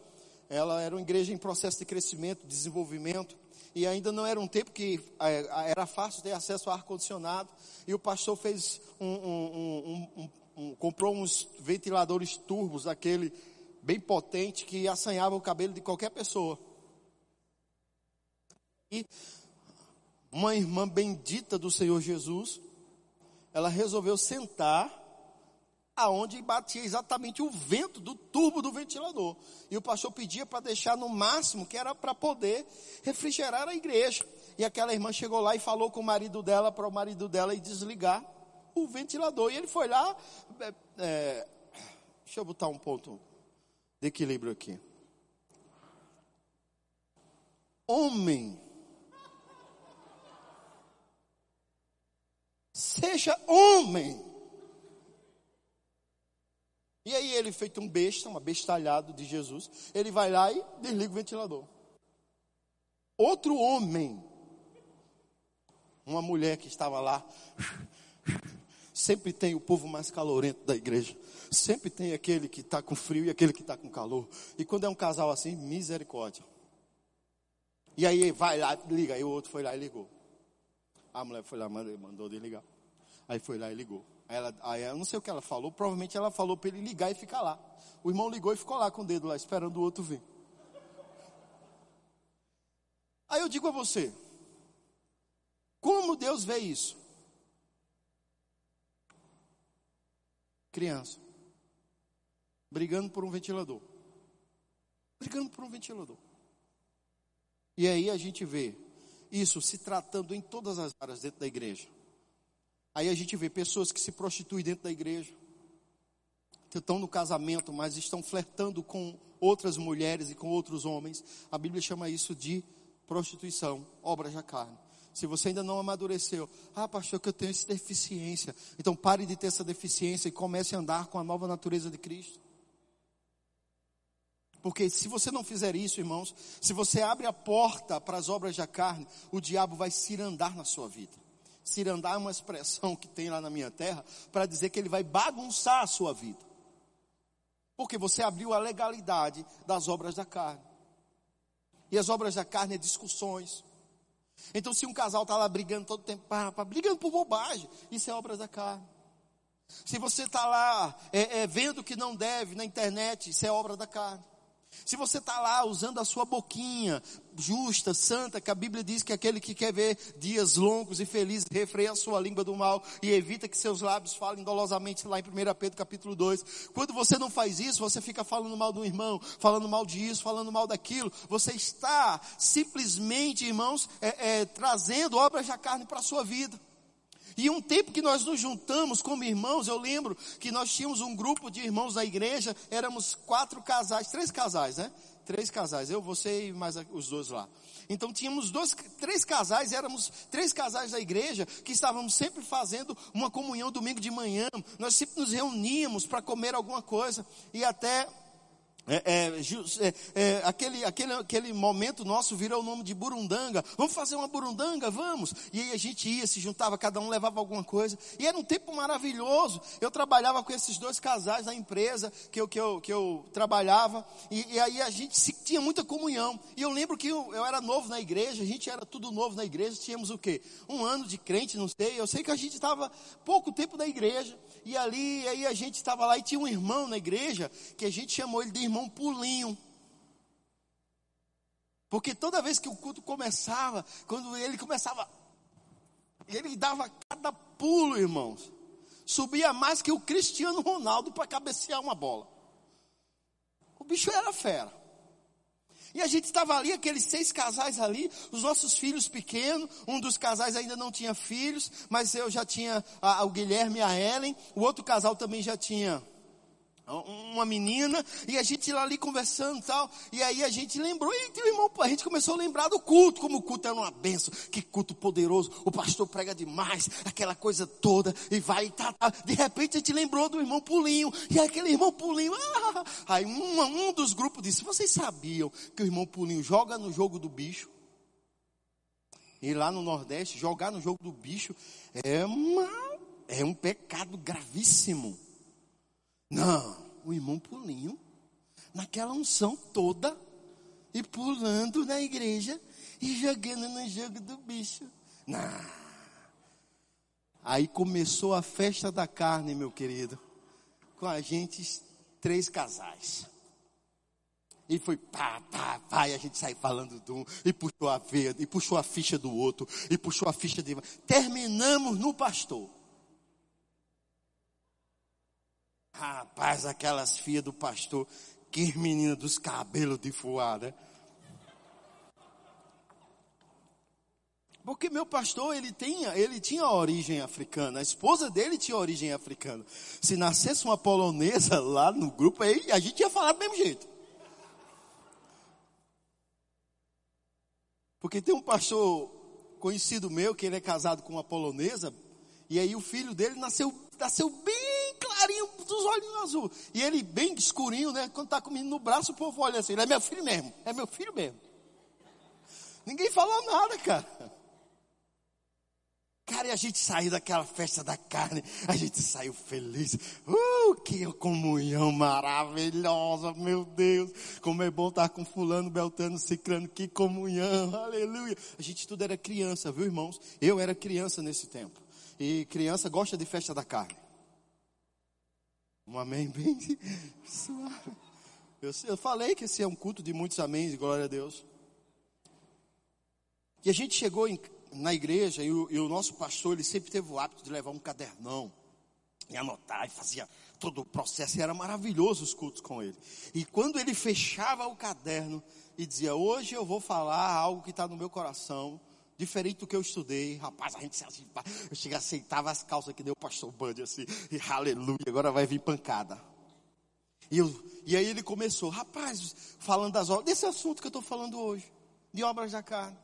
[SPEAKER 1] ela era uma igreja em processo de crescimento, desenvolvimento e ainda não era um tempo que é, era fácil ter acesso ao ar-condicionado, e o pastor fez um, um, um, comprou uns ventiladores turbos, aquele bem potente, que assanhava o cabelo de qualquer pessoa. E uma irmã bendita do Senhor Jesus, ela resolveu sentar aonde batia exatamente o vento do tubo do ventilador. E o pastor pedia para deixar no máximo, que era para poder refrigerar a igreja. E aquela irmã chegou lá e falou com o marido dela, para o marido dela ir desligar o ventilador. E ele foi lá, é, é, deixa eu botar um ponto de equilíbrio aqui. Homem, seja homem. E aí ele, feito um besta, um bestalhado de Jesus, ele vai lá e desliga o ventilador. Outro homem, uma mulher que estava lá, sempre tem o povo mais calorento da igreja. Sempre tem aquele que está com frio e aquele que está com calor. E quando é um casal assim, misericórdia. E aí vai lá, liga. Aí o outro foi lá e ligou. A mulher foi lá, mandou desligar. Aí foi lá e ligou. Ela, aí eu não sei o que ela falou, provavelmente ela falou para ele ligar e ficar lá. O irmão ligou e ficou lá com o dedo lá, esperando o outro vir. Aí eu digo a você, como Deus vê isso? Criança, brigando por um ventilador. Brigando por um ventilador. E aí a gente vê isso se tratando em todas as áreas dentro da igreja. Aí a gente vê pessoas que se prostituem dentro da igreja, que estão no casamento, mas estão flertando com outras mulheres e com outros homens. A Bíblia chama isso de prostituição, obra da carne. Se você ainda não amadureceu, ah, pastor, que eu tenho essa deficiência. Então pare de ter essa deficiência e comece a andar com a nova natureza de Cristo. Porque se você não fizer isso, irmãos, se você abre a porta para as obras da carne, o diabo vai cirandar na sua vida. Cirandar é uma expressão que tem lá na minha terra para dizer que ele vai bagunçar a sua vida. Porque você abriu a legalidade das obras da carne. E as obras da carne é discussões. Então, se um casal está lá brigando todo tempo, pá, pá, brigando por bobagem, isso é obras da carne. Se você está lá é, é, vendo que não deve na internet, isso é obra da carne. Se você está lá usando a sua boquinha justa, santa, que a Bíblia diz que aquele que quer ver dias longos e felizes, refreia a sua língua do mal e evita que seus lábios falem dolosamente lá em 1 Pedro capítulo 2. Quando você não faz isso, você fica falando mal do irmão, falando mal disso, falando mal daquilo. Você está simplesmente, irmãos, é, é, trazendo obras da carne para a sua vida. E um tempo que nós nos juntamos como irmãos, eu lembro que nós tínhamos um grupo de irmãos na igreja, éramos quatro casais, três casais, né? Três casais, eu, você e mais os dois lá. Então tínhamos dois, três casais, éramos três casais da igreja que estávamos sempre fazendo uma comunhão domingo de manhã. Nós sempre nos reuníamos para comer alguma coisa e até é, é, é, é, aquele, aquele, aquele momento nosso virou o nome de burundanga. Vamos fazer uma burundanga? Vamos. E aí a gente ia, se juntava, cada um levava alguma coisa. E era um tempo maravilhoso. Eu trabalhava com esses dois casais na empresa que eu, que eu, que eu trabalhava. E, e aí a gente se, tinha muita comunhão. E eu lembro que eu, eu, era novo na igreja, a gente era tudo novo na igreja. Tínhamos o quê? Um ano de crente, não sei. Eu sei que a gente estava pouco tempo na igreja. E ali, aí a gente estava lá e tinha um irmão na igreja que a gente chamou ele de irmão Pulinho. Porque toda vez que o culto começava, quando ele começava, ele dava cada pulo, irmãos. Subia mais que o Cristiano Ronaldo para cabecear uma bola. O bicho era fera. E a gente estava ali, aqueles seis casais ali, os nossos filhos pequenos, um dos casais ainda não tinha filhos, mas eu já tinha a, o Guilherme e a Ellen, o outro casal também já tinha uma menina, e a gente lá ali conversando e tal, e aí a gente lembrou, e o irmão, a gente começou a lembrar do culto, como o culto era uma benção, que culto poderoso, o pastor prega demais, aquela coisa toda, e vai, tá, tá. de repente a gente lembrou do irmão Pulinho, e aquele irmão Pulinho, ah, aí um, um dos grupos disse, vocês sabiam que o irmão Pulinho joga no jogo do bicho? E lá no Nordeste, jogar no jogo do bicho é uma, é um pecado gravíssimo. Não, o irmão Pulinho, naquela unção toda, e pulando na igreja e jogando no jogo do bicho. Não. Aí começou a festa da carne, meu querido, com a gente, três casais. E foi pá, pá, pá, e a gente saiu falando de um, e puxou a veia, e puxou a ficha do outro, e puxou a ficha de. Terminamos no pastor. Rapaz, aquelas filhas do pastor, que menina dos cabelos de fuar? Porque meu pastor, ele tinha, ele tinha origem africana. A esposa dele tinha origem africana. Se nascesse uma polonesa lá no grupo, aí a gente ia falar do mesmo jeito. Porque tem um pastor conhecido meu, que ele é casado com uma polonesa, e aí o filho dele nasceu, nasceu bem clarinho, dos olhos azul. E ele bem escurinho, né? Quando está comigo no braço, o povo olha assim, ele é meu filho mesmo, é meu filho mesmo. Ninguém falou nada, cara. Cara, e a gente saiu daquela festa da carne, a gente saiu feliz. Uh, que comunhão maravilhosa, meu Deus. Como é bom estar com fulano, beltano, ciclano, que comunhão, aleluia. A gente tudo era criança, viu irmãos? Eu era criança nesse tempo. E criança gosta de festa da carne. Um amém bem suave. Eu, falei que esse é um culto de muitos améns, glória a Deus. E a gente chegou em, na igreja e o, e o, nosso pastor, ele sempre teve o hábito de levar um cadernão e anotar e fazia todo o processo. E era maravilhoso os cultos com ele. E quando ele fechava o caderno e dizia: Hoje eu vou falar algo que está no meu coração diferente do que eu estudei. Rapaz, a gente se eu chega, aceitava as calças que deu o pastor Bud assim, e aleluia, agora vai vir pancada. E, eu, e aí ele começou, rapaz, falando das obras, desse assunto que eu estou falando hoje, de obras da carne.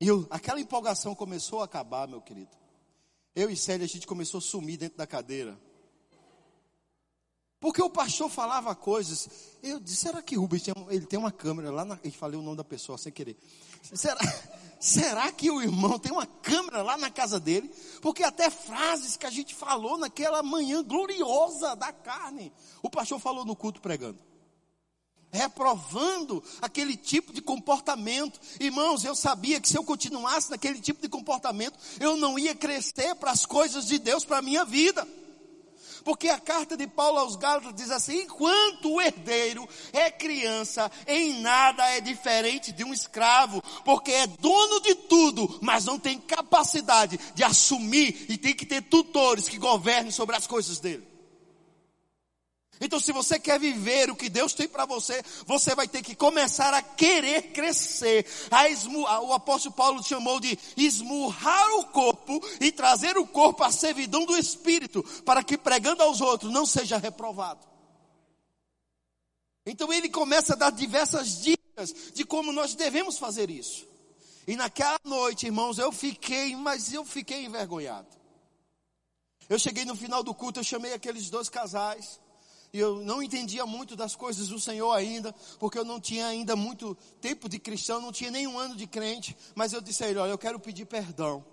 [SPEAKER 1] E eu, aquela empolgação começou a acabar, meu querido. Eu e Célia, a gente começou a sumir dentro da cadeira.
[SPEAKER 2] Porque o pastor falava coisas. Eu disse, será que Rubens tem, ele tem uma câmera lá na. E falei o nome da pessoa sem querer. Será, será que o irmão tem uma câmera lá na casa dele? Porque até frases que a gente falou naquela manhã gloriosa da carne. O pastor falou no culto pregando. Reprovando aquele tipo de comportamento. Irmãos, eu sabia que se eu continuasse naquele tipo de comportamento, eu não ia crescer para as coisas de Deus para a minha vida. Porque a carta de Paulo aos Gálatas diz assim: enquanto o herdeiro é criança, em nada é diferente de um escravo, porque é dono de tudo, mas não tem capacidade de assumir e tem que ter tutores que governem sobre as coisas dele. Então, se você quer viver o que Deus tem para você, você vai ter que começar a querer crescer. A esmu, o apóstolo Paulo chamou de esmurrar o corpo e trazer o corpo à servidão do Espírito, para que pregando aos outros não seja reprovado. Então ele começa a dar diversas dicas de como nós devemos fazer isso. E naquela noite, irmãos, eu fiquei, mas eu fiquei envergonhado. Eu cheguei no final do culto, eu chamei aqueles dois casais e eu não entendia muito das coisas do Senhor ainda, porque eu não tinha ainda muito tempo de cristão, não tinha nenhum ano de crente, mas eu disse a ele, olha, eu quero pedir perdão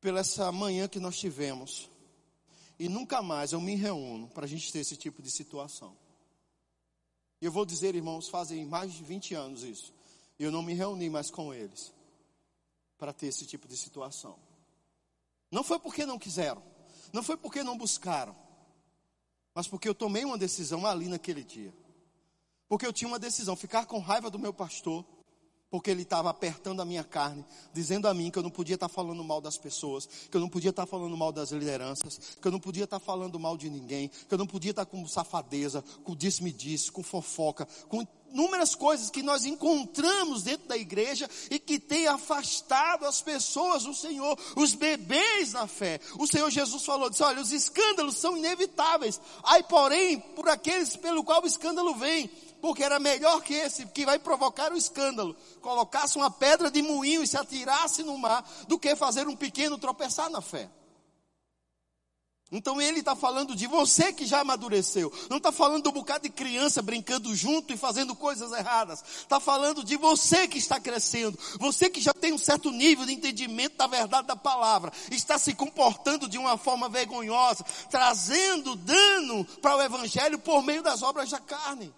[SPEAKER 2] pela essa manhã que nós tivemos. E nunca mais eu me reúno para a gente ter esse tipo de situação. E eu vou dizer, irmãos, fazem mais de 20 anos isso. Eu não me reuni mais com eles para ter esse tipo de situação. Não foi porque não quiseram, não foi porque não buscaram, mas porque eu tomei uma decisão ali naquele dia. Porque eu tinha uma decisão, ficar com raiva do meu pastor, porque ele estava apertando a minha carne, dizendo a mim que eu não podia estar falando mal das pessoas, que eu não podia estar falando mal das lideranças, que eu não podia estar falando mal de ninguém, que eu não podia estar com safadeza, com disse-me-disse, com fofoca, com inúmeras coisas que nós encontramos dentro da igreja e que tem afastado as pessoas do Senhor, os bebês na fé. O Senhor Jesus falou, disse, olha, os escândalos são inevitáveis. Aí, porém, por aqueles pelo qual o escândalo vem, porque era melhor que esse, que vai provocar o escândalo, colocasse uma pedra de moinho e se atirasse no mar, do que fazer um pequeno tropeçar na fé. Então ele está falando de você que já amadureceu. Não está falando do bocado de criança brincando junto e fazendo coisas erradas. Está falando de você que está crescendo. Você que já tem um certo nível de entendimento da verdade da palavra. Está se comportando de uma forma vergonhosa. Trazendo dano para o evangelho por meio das obras da carne.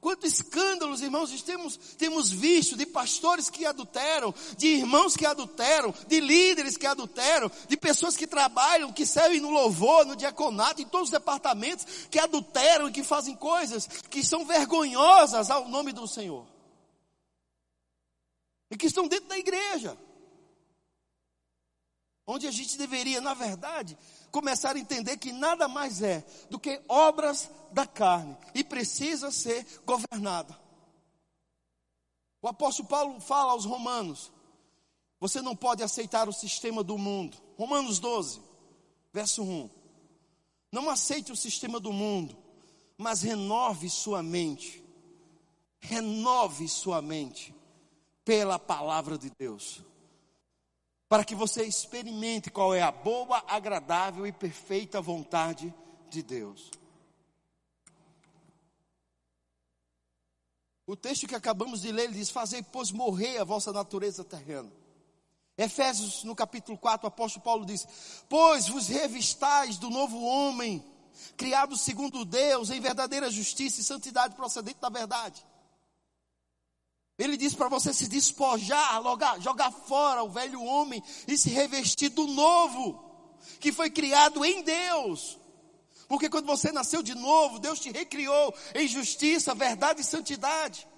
[SPEAKER 2] Quantos escândalos, irmãos, temos, temos visto de pastores que adulteram, de irmãos que adulteram, de líderes que adulteram, de pessoas que trabalham, que servem no louvor, no diaconato, em todos os departamentos, que adulteram e que fazem coisas que são vergonhosas ao nome do Senhor. E que estão dentro da igreja. Onde a gente deveria, na verdade, começar a entender que nada mais é do que obras da carne e precisa ser governada. O apóstolo Paulo fala aos romanos: você não pode aceitar o sistema do mundo. Romanos 12, verso 1. Não aceite o sistema do mundo, mas renove sua mente. Renove sua mente pela palavra de Deus para que você experimente qual é a boa, agradável e perfeita vontade de Deus. O texto que acabamos de ler diz: Fazei, pois, morrer a vossa natureza terrena. Efésios, no capítulo 4, o apóstolo Paulo diz: Pois vos revistais do novo homem, criado segundo Deus, em verdadeira justiça e santidade procedente da verdade. Ele diz para você se despojar, jogar, jogar fora o velho homem e se revestir do novo, que foi criado em Deus. Porque quando você nasceu de novo, Deus te recriou em justiça, verdade e santidade.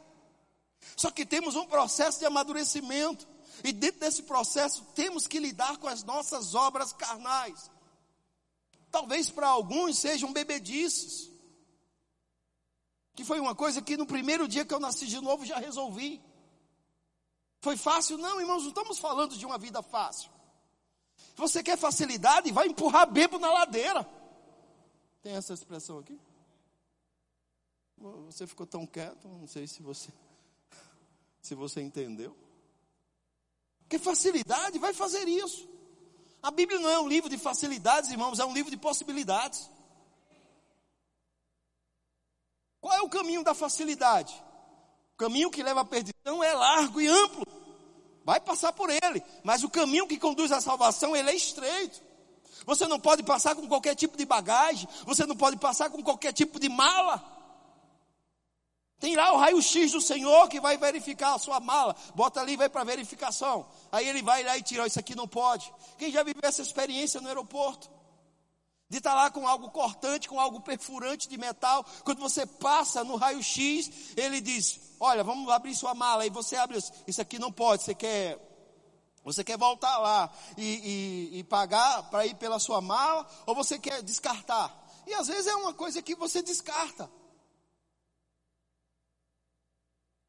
[SPEAKER 2] Só que temos um processo de amadurecimento. E dentro desse processo temos que lidar com as nossas obras carnais. Talvez para alguns sejam bebedices. Que foi uma coisa que no primeiro dia que eu nasci de novo já resolvi. Foi fácil? Não, irmãos, não estamos falando de uma vida fácil. Você quer facilidade, vai empurrar bebo na ladeira. Tem essa expressão aqui? Você ficou tão quieto, não sei se você se você entendeu. Que facilidade vai fazer isso. A Bíblia não é um livro de facilidades, irmãos, é um livro de possibilidades. Qual é o caminho da facilidade? O caminho que leva à perdição é largo e amplo. Vai passar por ele, mas o caminho que conduz à salvação, ele é estreito. Você não pode passar com qualquer tipo de bagagem, você não pode passar com qualquer tipo de mala. Tem lá o raio-x do Senhor que vai verificar a sua mala. Bota ali e vai para verificação. Aí ele vai lá e tira, isso aqui não pode. Quem já viveu essa experiência no aeroporto? De estar tá lá com algo cortante, com algo perfurante de metal. Quando você passa no raio-x, ele diz: Olha, vamos abrir sua mala. Aí você abre, isso aqui não pode. Você quer você quer voltar lá e, e, e pagar para ir pela sua mala ou você quer descartar? E às vezes é uma coisa que você descarta.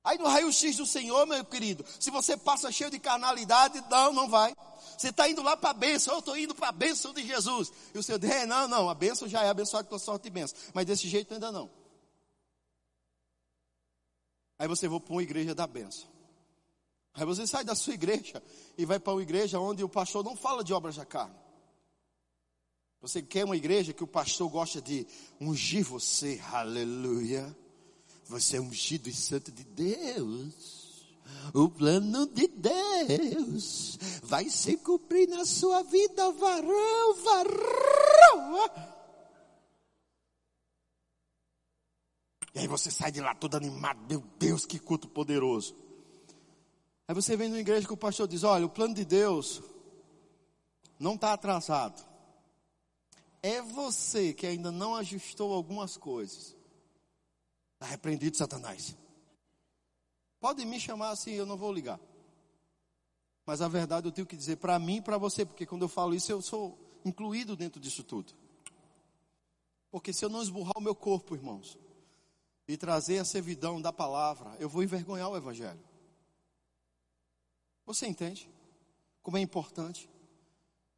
[SPEAKER 2] Aí no raio-x do Senhor, meu querido, se você passa cheio de carnalidade, não, não vai. Você está indo lá para a bênção, eu estou indo para a bênção de Jesus. E o Senhor diz, é, não, não, a bênção já é abençoada com sorte e bênção. Mas desse jeito ainda não. Aí você vai para uma igreja da bênção. Aí você sai da sua igreja e vai para uma igreja onde o pastor não fala de obras da carne. Você quer uma igreja que o pastor gosta de ungir você, aleluia. Você é ungido e santo de Deus. O plano de Deus vai se cumprir na sua vida, varão, varão. E aí você sai de lá todo animado, meu Deus, que culto poderoso. Aí você vem numa igreja que o pastor diz: olha, o plano de Deus não está atrasado. É você que ainda não ajustou algumas coisas. Está repreendido, Satanás. Pode me chamar assim, eu não vou ligar. Mas a verdade eu tenho que dizer para mim e para você, porque quando eu falo isso, eu sou incluído dentro disso tudo. Porque se eu não esburrar o meu corpo, irmãos, e trazer a servidão da palavra, eu vou envergonhar o Evangelho. Você entende? Como é importante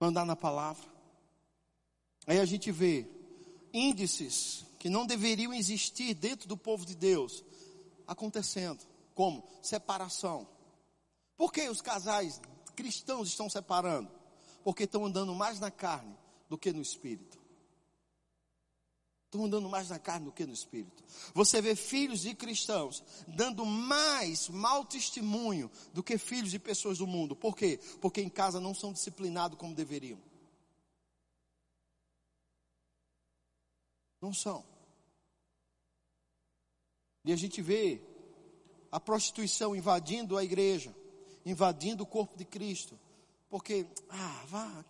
[SPEAKER 2] andar na palavra. Aí a gente vê índices que não deveriam existir dentro do povo de Deus acontecendo. Como? Separação. Por que os casais cristãos estão separando? Porque estão andando mais na carne do que no espírito. Estão andando mais na carne do que no espírito. Você vê filhos de cristãos dando mais mau testemunho do que filhos de pessoas do mundo. Por quê? Porque em casa não são disciplinados como deveriam. Não são. E a gente vê a prostituição invadindo a igreja, invadindo o corpo de Cristo. Porque, ah, vá.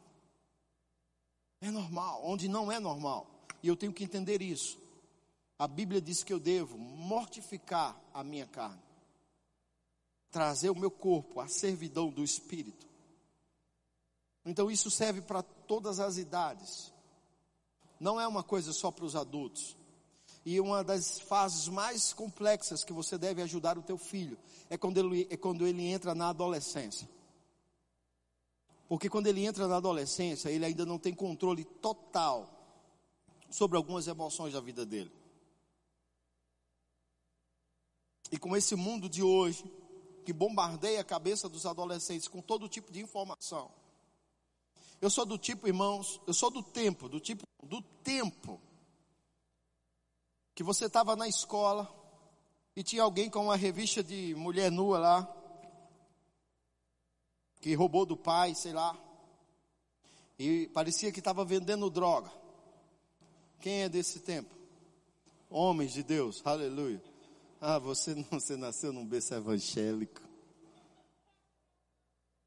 [SPEAKER 2] É normal, onde não é normal. E eu tenho que entender isso. A Bíblia diz que eu devo mortificar a minha carne, trazer o meu corpo à servidão do Espírito. Então isso serve para todas as idades. Não é uma coisa só para os adultos. E uma das fases mais complexas que você deve ajudar o teu filho é quando ele, é quando ele entra na adolescência. Porque quando ele entra na adolescência, ele ainda não tem controle total sobre algumas emoções da vida dele. E com esse mundo de hoje, que bombardeia a cabeça dos adolescentes com todo tipo de informação. Eu sou do tipo, irmãos, eu sou do tempo, do tipo, do tempo que você estava na escola e tinha alguém com uma revista de mulher nua lá, que roubou do pai, sei lá, e parecia que estava vendendo droga. Quem é desse tempo? Homens de Deus, aleluia. Ah, você, não, você nasceu num berço evangélico.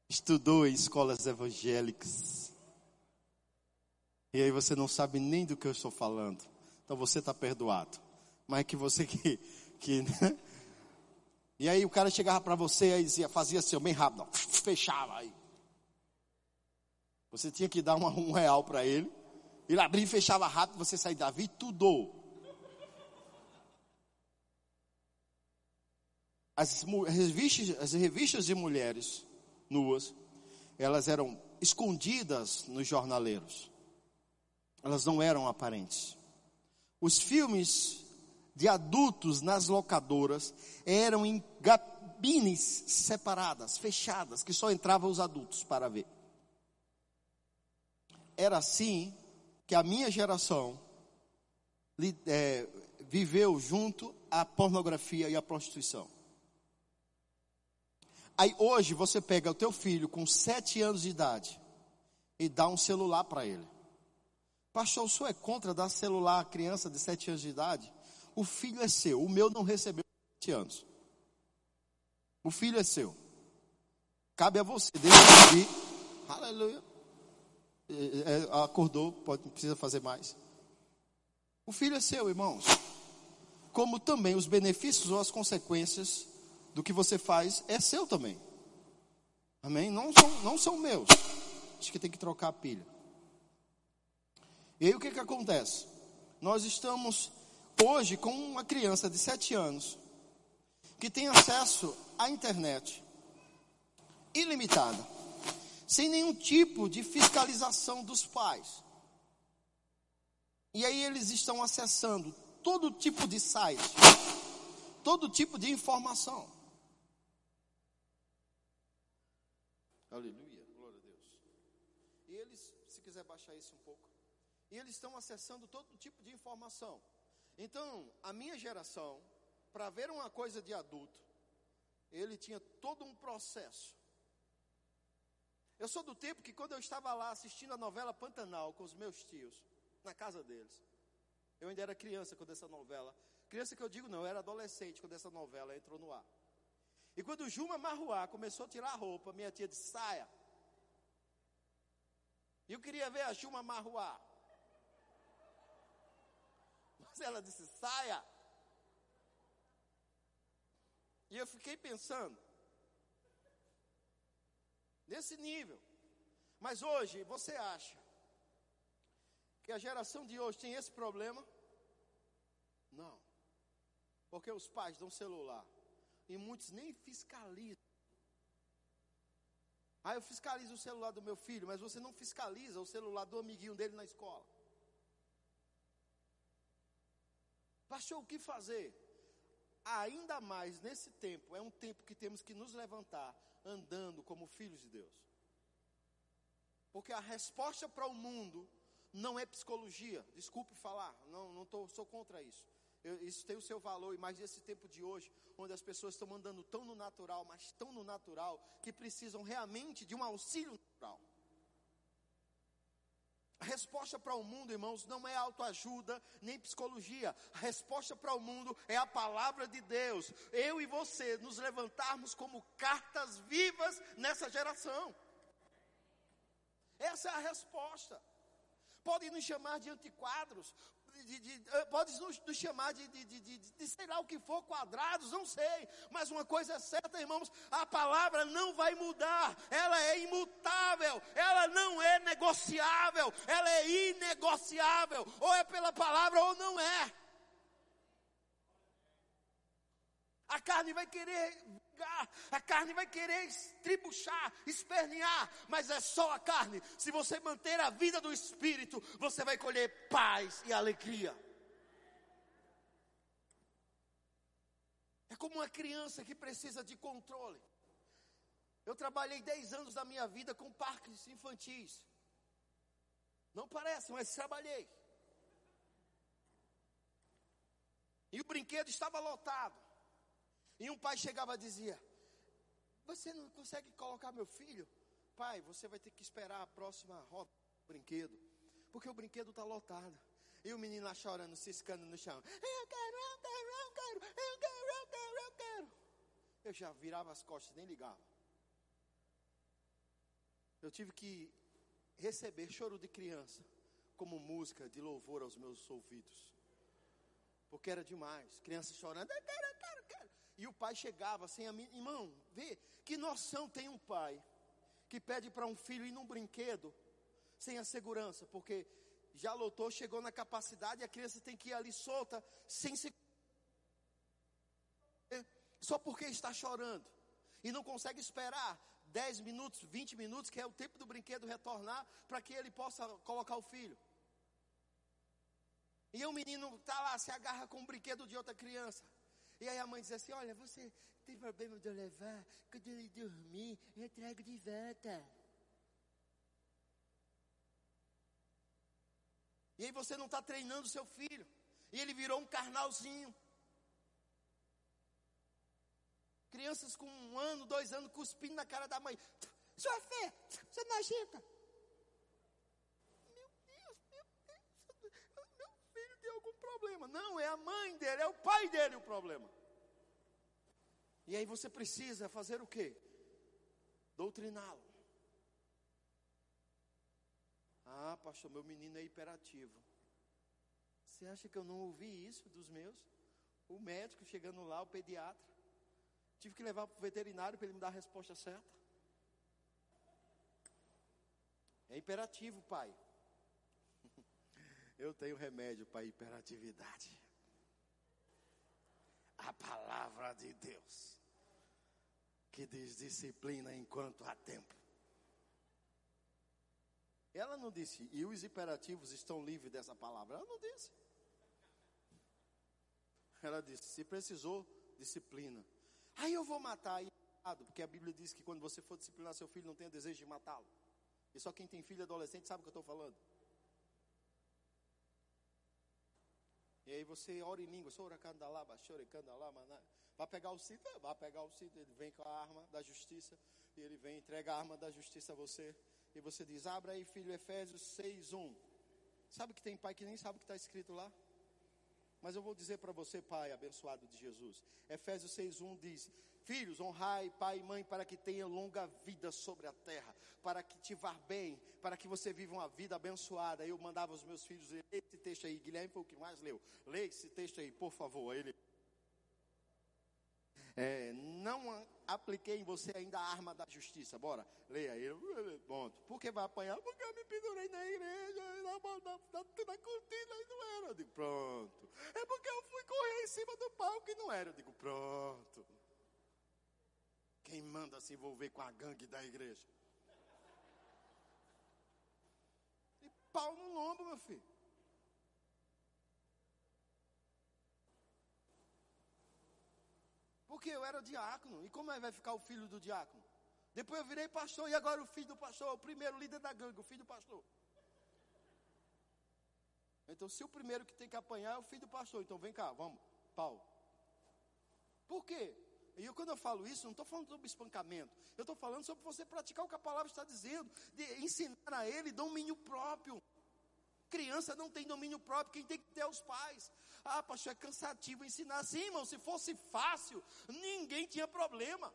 [SPEAKER 2] Estudou em escolas evangélicas. E aí você não sabe nem do que eu estou falando. Então você está perdoado. Mas que você que. que né? E aí o cara chegava para você e dizia, fazia assim, bem rápido, fechava aí. Você tinha que dar uma, um real para ele. Ele abria e fechava rápido, você saía Davi, tudo. As revistas, as revistas de mulheres nuas, elas eram escondidas nos jornaleiros. Elas não eram aparentes. Os filmes de adultos nas locadoras eram em gabines separadas, fechadas, que só entravam os adultos para ver. era assim que a minha geração é, viveu junto à pornografia e à prostituição. Aí hoje você pega o teu filho com sete anos de idade e dá um celular para ele. Pastor, o senhor é contra dar celular à criança de sete anos de idade? O filho é seu, o meu não recebeu sete anos. O filho é seu. Cabe a você decidir. Aleluia. É, é, acordou, pode, não precisa fazer mais. O filho é seu, irmãos. Como também os benefícios ou as consequências do que você faz é seu também. Amém? Não são, não são meus. Acho que tem que trocar a pilha. E aí o que, que acontece? Nós estamos hoje com uma criança de 7 anos que tem acesso à internet ilimitada, sem nenhum tipo de fiscalização dos pais. E aí eles estão acessando todo tipo de site, todo tipo de informação. Aleluia, glória a Deus. E eles, se quiser baixar isso um pouco, e eles estão acessando todo tipo de informação. Então, a minha geração, para ver uma coisa de adulto, ele tinha todo um processo. Eu sou do tempo que quando eu estava lá assistindo a novela Pantanal com os meus tios, na casa deles, eu ainda era criança quando essa novela, criança que eu digo não, eu era adolescente quando essa novela entrou no ar. E quando Juma Marruá começou a tirar a roupa, minha tia disse: saia. Eu queria ver a Juma Marruá. Ela disse: saia. E eu fiquei pensando, nesse nível. Mas hoje, você acha que a geração de hoje tem esse problema? Não. Porque os pais dão celular e muitos nem fiscalizam. Ah, eu fiscalizo o celular do meu filho, mas você não fiscaliza o celular do amiguinho dele na escola. Pastor, o que fazer? Ainda mais nesse tempo, é um tempo que temos que nos levantar andando como filhos de Deus. Porque a resposta para o mundo não é psicologia, desculpe falar, não, não tô, sou contra isso. Eu, isso tem o seu valor, mas nesse tempo de hoje, onde as pessoas estão andando tão no natural, mas tão no natural, que precisam realmente de um auxílio natural. A resposta para o mundo, irmãos, não é autoajuda nem psicologia. A resposta para o mundo é a palavra de Deus. Eu e você nos levantarmos como cartas vivas nessa geração. Essa é a resposta. Podem nos chamar de antiquadros, de, de, eh, pode nos, nos chamar de, de, sei lá o que for, quadrados, não sei. Mas uma coisa é certa, irmãos: a palavra não vai mudar, ela é imutável, ela não é negociável, ela é inegociável. Ou é pela palavra ou não é. A carne vai querer a carne vai querer estribuchar, espernear, mas é só a carne. Se você manter a vida do espírito, você vai colher paz e alegria. É como uma criança que precisa de controle. Eu trabalhei 10 anos da minha vida com parques infantis. Não parece, mas trabalhei. E o brinquedo estava lotado. E um pai chegava e dizia: Você não consegue colocar meu filho? Pai, você vai ter que esperar a próxima roda do brinquedo, porque o brinquedo está lotado. E o menino lá chorando, ciscando no chão: Eu quero, eu quero, eu quero, eu quero, eu quero, eu quero. Eu já virava as costas, nem ligava. Eu tive que receber choro de criança como música de louvor aos meus ouvidos. Porque era demais. Criança chorando, eu quero, eu quero, eu quero. E o pai chegava sem a minha. Irmão, vê que noção tem um pai que pede para um filho ir num brinquedo sem a segurança, porque já lotou, chegou na capacidade e a criança tem que ir ali solta, sem segurança. Só porque está chorando e não consegue esperar 10 minutos, 20 minutos, que é o tempo do brinquedo retornar, para que ele possa colocar o filho. E o menino está lá, se agarra com o brinquedo de outra criança. E aí a mãe diz assim: Olha, você tem problema de eu levar? Quando ele dormir, eu trago de volta. E aí você não está treinando seu filho. E ele virou um carnalzinho. Crianças com um ano, dois anos, cuspindo na cara da mãe. Sua fé, você não agica. Meu Deus, meu Deus, meu filho tem algum problema. Não, é a mãe dele, é o pai dele o problema. E aí você precisa fazer o quê? Doutriná-lo. Ah, pastor, meu menino é hiperativo. Você acha que eu não ouvi isso dos meus? O médico chegando lá, o pediatra. Tive que levar para o veterinário para ele me dar a resposta certa. É imperativo, pai. Eu tenho remédio para hiperatividade. A palavra de Deus, que diz disciplina enquanto há tempo. Ela não disse, e os imperativos estão livres dessa palavra. Ela não disse. Ela disse, se precisou, disciplina. Aí eu vou matar. Porque a Bíblia diz que quando você for disciplinar seu filho, não tenha desejo de matá-lo. E só quem tem filho adolescente sabe o que eu estou falando. E aí você ora em língua, soracandalaba, chorecandalaba, vai pegar o cinto, é, vai pegar o cinto, ele vem com a arma da justiça, e ele vem entrega a arma da justiça a você, e você diz, abra aí filho Efésios 6, 1. Sabe que tem pai que nem sabe o que está escrito lá? Mas eu vou dizer para você, pai abençoado de Jesus. Efésios 6:1 diz: Filhos, honrai pai e mãe para que tenha longa vida sobre a terra, para que te vá bem, para que você viva uma vida abençoada. Eu mandava os meus filhos ler texto aí. Guilherme foi o que mais leu. Leia esse texto aí, por favor. Ele é, não apliquei em você ainda a arma da justiça. Bora, leia aí. Ponto. Por que vai apanhar? Porque eu me pendurei na igreja, na, na, na cortina e não era. Eu digo, pronto. É porque eu fui correr em cima do palco e não era. Eu digo, pronto. Quem manda se envolver com a gangue da igreja? E pau no lombo, meu filho. Porque eu era diácono. E como é que vai ficar o filho do diácono? Depois eu virei pastor e agora o filho do pastor, o primeiro líder da gangue, o filho do pastor. Então, se o primeiro que tem que apanhar é o filho do pastor, então vem cá, vamos, Paulo. Por quê? E eu, quando eu falo isso, não estou falando sobre espancamento. Eu estou falando sobre você praticar o que a palavra está dizendo, de ensinar a ele domínio próprio. Criança não tem domínio próprio, quem tem que ter é os pais. Ah, pastor, é cansativo ensinar. Sim, irmão, se fosse fácil, ninguém tinha problema.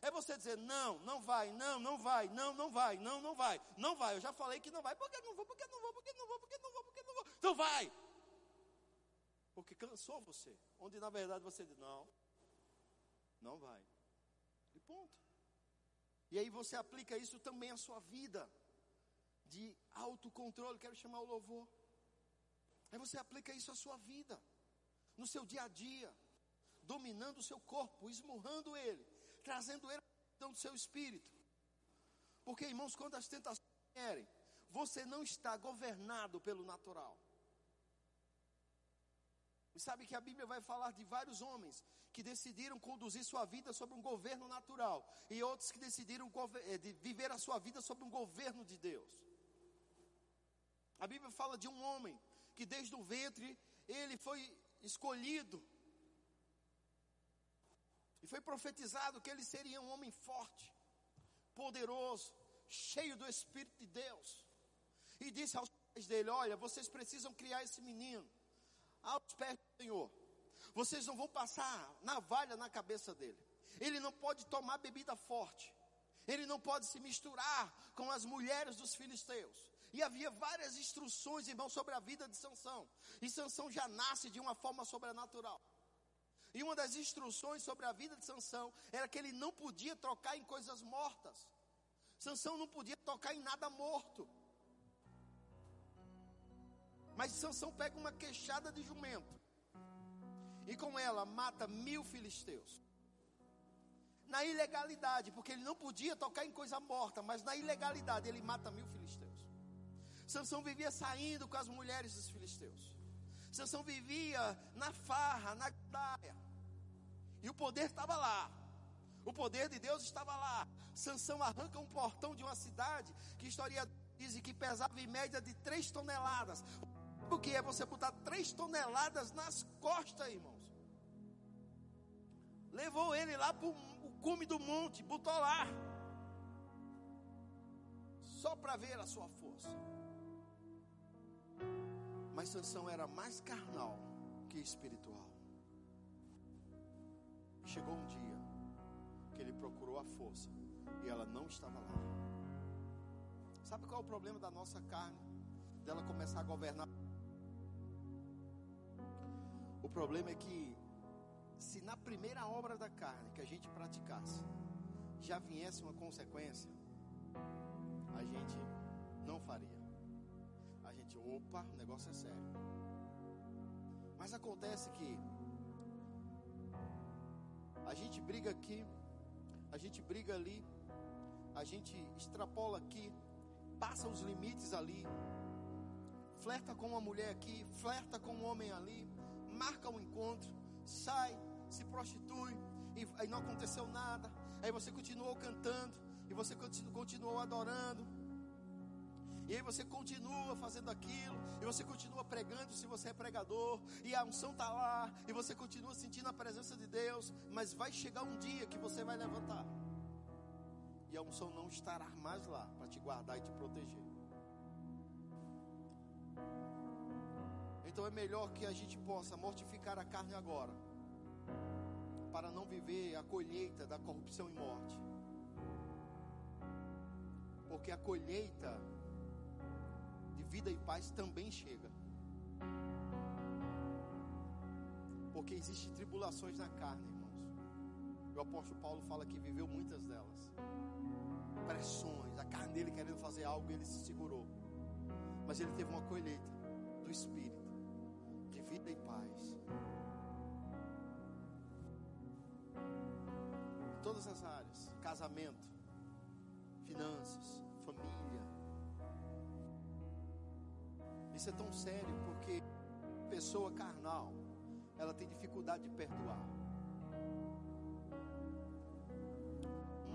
[SPEAKER 2] É você dizer, não, não vai, não, não vai, não, não vai, não, não vai, não vai. Eu já falei que não vai, porque não vou, porque não vou, porque não vou, porque não vou, porque não vou. Então vai. Porque cansou você. Onde na verdade você diz, não, não vai. E ponto. E aí você aplica isso também à sua vida de autocontrole, quero chamar o louvor. Aí você aplica isso à sua vida, no seu dia a dia, dominando o seu corpo, esmurrando ele, trazendo ele do seu espírito. Porque, irmãos, quando as tentações vierem, você não está governado pelo natural. E sabe que a Bíblia vai falar de vários homens que decidiram conduzir sua vida sobre um governo natural e outros que decidiram eh, viver a sua vida sobre um governo de Deus. A Bíblia fala de um homem que desde o ventre ele foi escolhido. E foi profetizado que ele seria um homem forte, poderoso, cheio do Espírito de Deus. E disse aos pais dele: Olha, vocês precisam criar esse menino aos pés do Senhor. Vocês não vão passar navalha na cabeça dele. Ele não pode tomar bebida forte. Ele não pode se misturar com as mulheres dos filisteus. E havia várias instruções, irmão, sobre a vida de Sansão. E Sansão já nasce de uma forma sobrenatural. E uma das instruções sobre a vida de Sansão era que ele não podia tocar em coisas mortas. Sansão não podia tocar em nada morto. Mas Sansão pega uma queixada de jumento. E com ela mata mil filisteus na ilegalidade, porque ele não podia tocar em coisa morta, mas na ilegalidade ele mata mil. Sansão vivia saindo com as mulheres dos filisteus. Sansão vivia na farra, na daia. E o poder estava lá. O poder de Deus estava lá. Sansão arranca um portão de uma cidade que história diz que pesava em média de três toneladas. o que é você botar três toneladas nas costas, irmãos? Levou ele lá para o cume do monte, botou lá. Só para ver a sua força. Mas Sansão era mais carnal que espiritual. Chegou um dia que ele procurou a força e ela não estava lá. Sabe qual é o problema da nossa carne? Dela começar a governar. O problema é que se na primeira obra da carne que a gente praticasse já viesse uma consequência, A gente, opa, o negócio é sério. Mas acontece que a gente briga aqui, a gente briga ali, a gente extrapola aqui, passa os limites ali, flerta com uma mulher aqui, flerta com um homem ali, marca um encontro, sai, se prostitui e aí não aconteceu nada. Aí você continuou cantando e você continuou adorando. E aí você continua fazendo aquilo, e você continua pregando se você é pregador, e a unção está lá, e você continua sentindo a presença de Deus, mas vai chegar um dia que você vai levantar, e a unção não estará mais lá para te guardar e te proteger. Então é melhor que a gente possa mortificar a carne agora, para não viver a colheita da corrupção e morte. Porque a colheita vida e paz também chega. Porque existem tribulações na carne, irmãos. O apóstolo Paulo fala que viveu muitas delas. Pressões, a carne dele querendo fazer algo, ele se segurou. Mas ele teve uma colheita do espírito, de vida e paz. Em todas as áreas: casamento, finanças, isso é tão sério porque pessoa carnal, ela tem dificuldade de perdoar.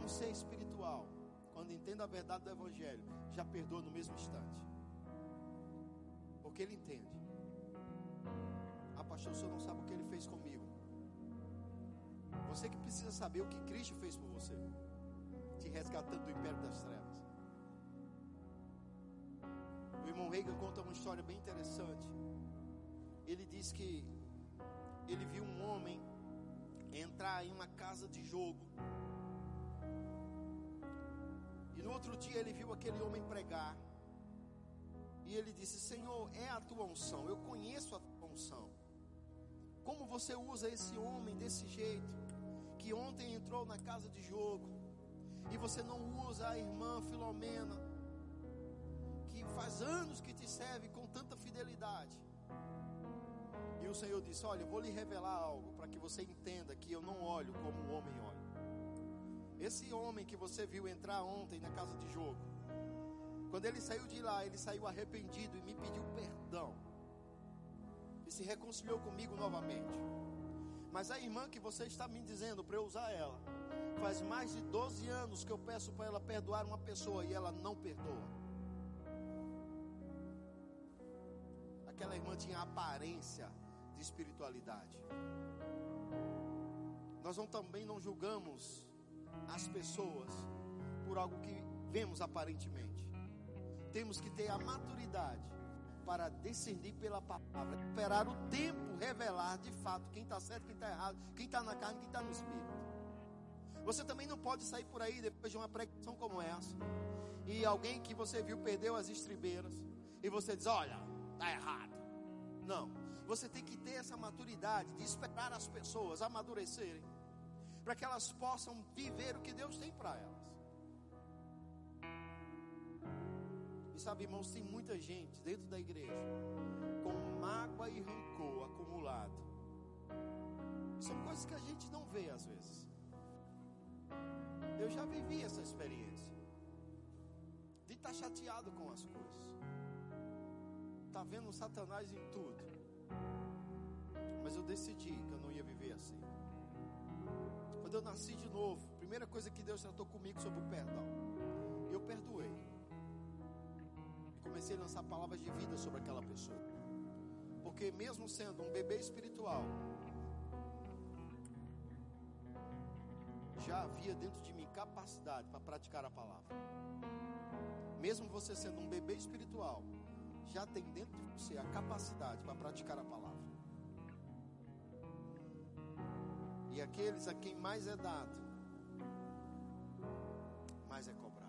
[SPEAKER 2] Um ser espiritual, quando entende a verdade do evangelho, já perdoa no mesmo instante. Porque ele entende. Ah, pastor, o senhor não sabe o que ele fez comigo. Você que precisa saber o que Cristo fez por você, te resgatando do império das trevas. O irmão Reagan conta uma história bem interessante. Ele diz que ele viu um homem entrar em uma casa de jogo. E no outro dia ele viu aquele homem pregar. E ele disse: Senhor, é a tua unção. Eu conheço a tua unção. Como você usa esse homem desse jeito? Que ontem entrou na casa de jogo. E você não usa a irmã Filomena anos que te serve com tanta fidelidade. E o Senhor disse: Olha, eu vou lhe revelar algo para que você entenda que eu não olho como o homem olha. Esse homem que você viu entrar ontem na casa de jogo, quando ele saiu de lá, ele saiu arrependido e me pediu perdão. E se reconciliou comigo novamente. Mas a irmã que você está me dizendo para eu usar ela, faz mais de 12 anos que eu peço para ela perdoar uma pessoa e ela não perdoa. Aquela irmã tinha aparência de espiritualidade. Nós não, também não julgamos as pessoas por algo que vemos aparentemente. Temos que ter a maturidade para descender pela palavra, esperar o tempo revelar de fato quem está certo, quem está errado, quem está na carne, quem está no espírito. Você também não pode sair por aí depois de uma pregação como essa e alguém que você viu perdeu as estribeiras e você diz: Olha, está errado. Não. Você tem que ter essa maturidade de esperar as pessoas amadurecerem, para que elas possam viver o que Deus tem para elas. E sabe, irmãos, tem muita gente dentro da igreja com mágoa e rancor acumulado. São coisas que a gente não vê às vezes. Eu já vivi essa experiência de estar chateado com as coisas está vendo Satanás em tudo. Mas eu decidi que eu não ia viver assim. Quando eu nasci de novo, primeira coisa que Deus tratou comigo sobre o perdão, eu perdoei. E comecei a lançar palavras de vida sobre aquela pessoa. Porque mesmo sendo um bebê espiritual, já havia dentro de mim capacidade para praticar a palavra. Mesmo você sendo um bebê espiritual, já tem dentro de você a capacidade para praticar a palavra. E aqueles a quem mais é dado, mais é cobrado.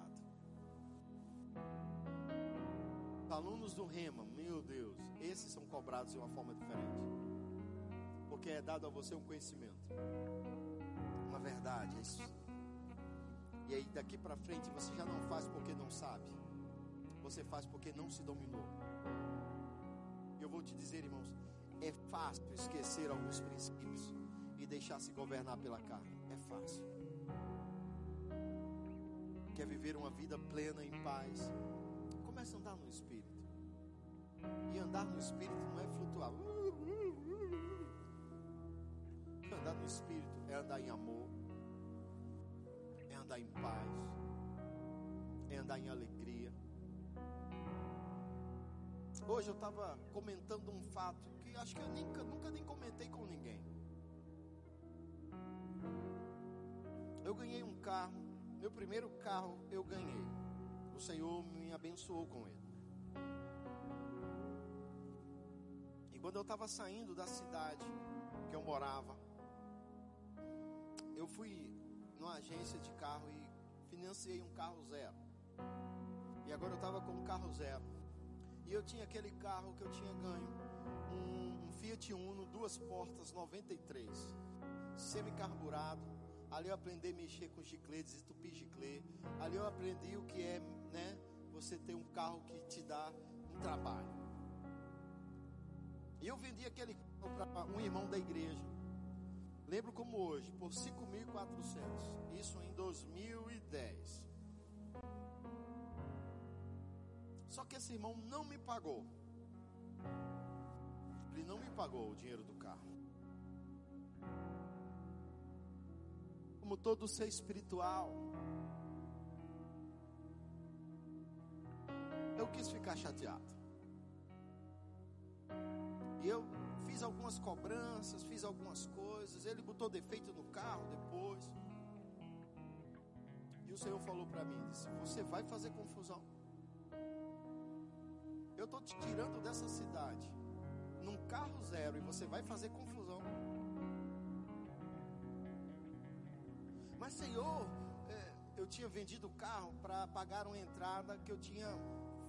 [SPEAKER 2] Alunos do Rema, meu Deus, esses são cobrados de uma forma diferente. Porque é dado a você um conhecimento, uma verdade. É isso. E aí daqui para frente você já não faz porque não sabe. Você faz porque não se dominou. Eu vou te dizer, irmãos, é fácil esquecer alguns princípios e deixar se governar pela carne. É fácil. Quer viver uma vida plena em paz? Comece a andar no Espírito. E andar no Espírito não é flutuar. Andar no Espírito é andar em amor, é andar em paz, é andar em alegria. Hoje eu estava comentando um fato que acho que eu nunca, nunca nem comentei com ninguém. Eu ganhei um carro, meu primeiro carro eu ganhei. O Senhor me abençoou com ele. E quando eu estava saindo da cidade que eu morava, eu fui numa agência de carro e financiei um carro zero. E agora eu estava com um carro zero. E eu tinha aquele carro que eu tinha ganho, um, um Fiat Uno, duas portas, 93, semi-carburado. Ali eu aprendi a mexer com chicletes, estupir chiclete. Ali eu aprendi o que é, né? Você ter um carro que te dá um trabalho. E eu vendi aquele carro para um irmão da igreja. Lembro como hoje, por 5.400. Isso em 2010. Só que esse irmão não me pagou. Ele não me pagou o dinheiro do carro. Como todo ser espiritual, eu quis ficar chateado. E eu fiz algumas cobranças, fiz algumas coisas. Ele botou defeito no carro depois. E o Senhor falou para mim: disse, Você vai fazer confusão. Eu estou te tirando dessa cidade num carro zero e você vai fazer confusão. Mas, Senhor, é, eu tinha vendido o carro para pagar uma entrada que eu tinha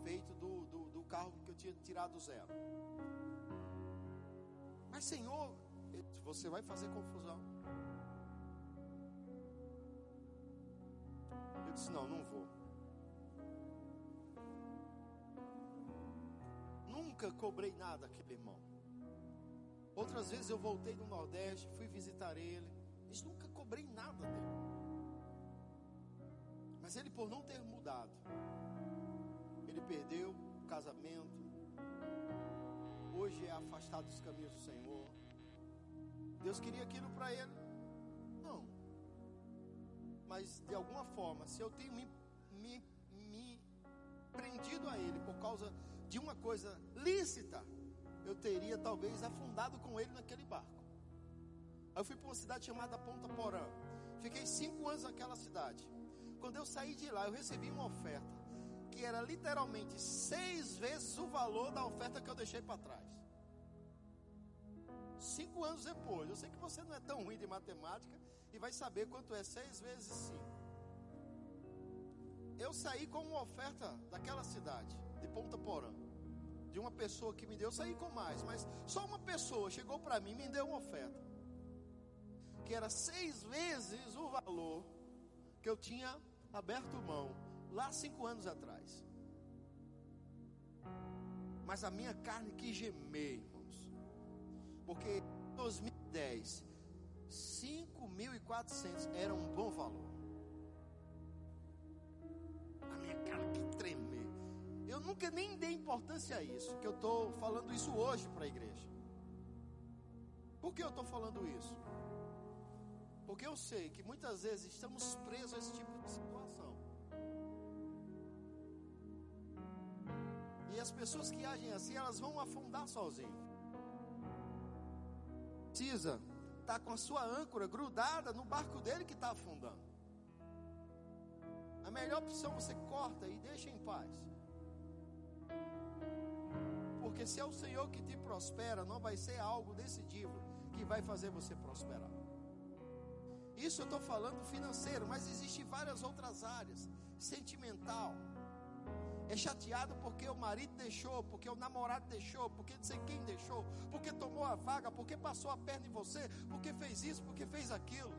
[SPEAKER 2] feito do, do, do carro que eu tinha tirado zero. Mas, Senhor, você vai fazer confusão. Eu disse: Não, não vou. Nunca cobrei nada aquele irmão. Outras vezes eu voltei do Nordeste, fui visitar ele. Disse: Nunca cobrei nada dele. Mas ele, por não ter mudado, ele perdeu o casamento. Hoje é afastado dos caminhos do Senhor. Deus queria aquilo para ele? Não. Mas de alguma forma, se eu tenho me, me, me prendido a ele por causa de uma coisa lícita, eu teria talvez afundado com ele naquele barco. Aí eu fui para uma cidade chamada Ponta Porã. Fiquei cinco anos naquela cidade. Quando eu saí de lá, eu recebi uma oferta que era literalmente seis vezes o valor da oferta que eu deixei para trás. Cinco anos depois, eu sei que você não é tão ruim de matemática e vai saber quanto é seis vezes cinco. Eu saí com uma oferta daquela cidade, de Ponta Porã, de uma pessoa que me deu, eu saí com mais, mas só uma pessoa chegou para mim e me deu uma oferta, que era seis vezes o valor que eu tinha aberto mão lá cinco anos atrás. Mas a minha carne quis gemer, irmãos. Porque em 2010, 5.400 era um bom valor. A minha carne que tremer. Eu nunca nem dei importância a isso, que eu estou falando isso hoje para a igreja. Por que eu estou falando isso? Porque eu sei que muitas vezes estamos presos a esse tipo de situação. E as pessoas que agem assim, elas vão afundar sozinhas. precisa estar tá com a sua âncora grudada no barco dele que está afundando. A melhor opção você corta e deixa em paz. Porque se é o Senhor que te prospera, não vai ser algo decisivo que vai fazer você prosperar. Isso eu estou falando financeiro, mas existem várias outras áreas. Sentimental. É chateado porque o marido deixou, porque o namorado deixou, porque não sei quem deixou, porque tomou a vaga, porque passou a perna em você, porque fez isso, porque fez aquilo.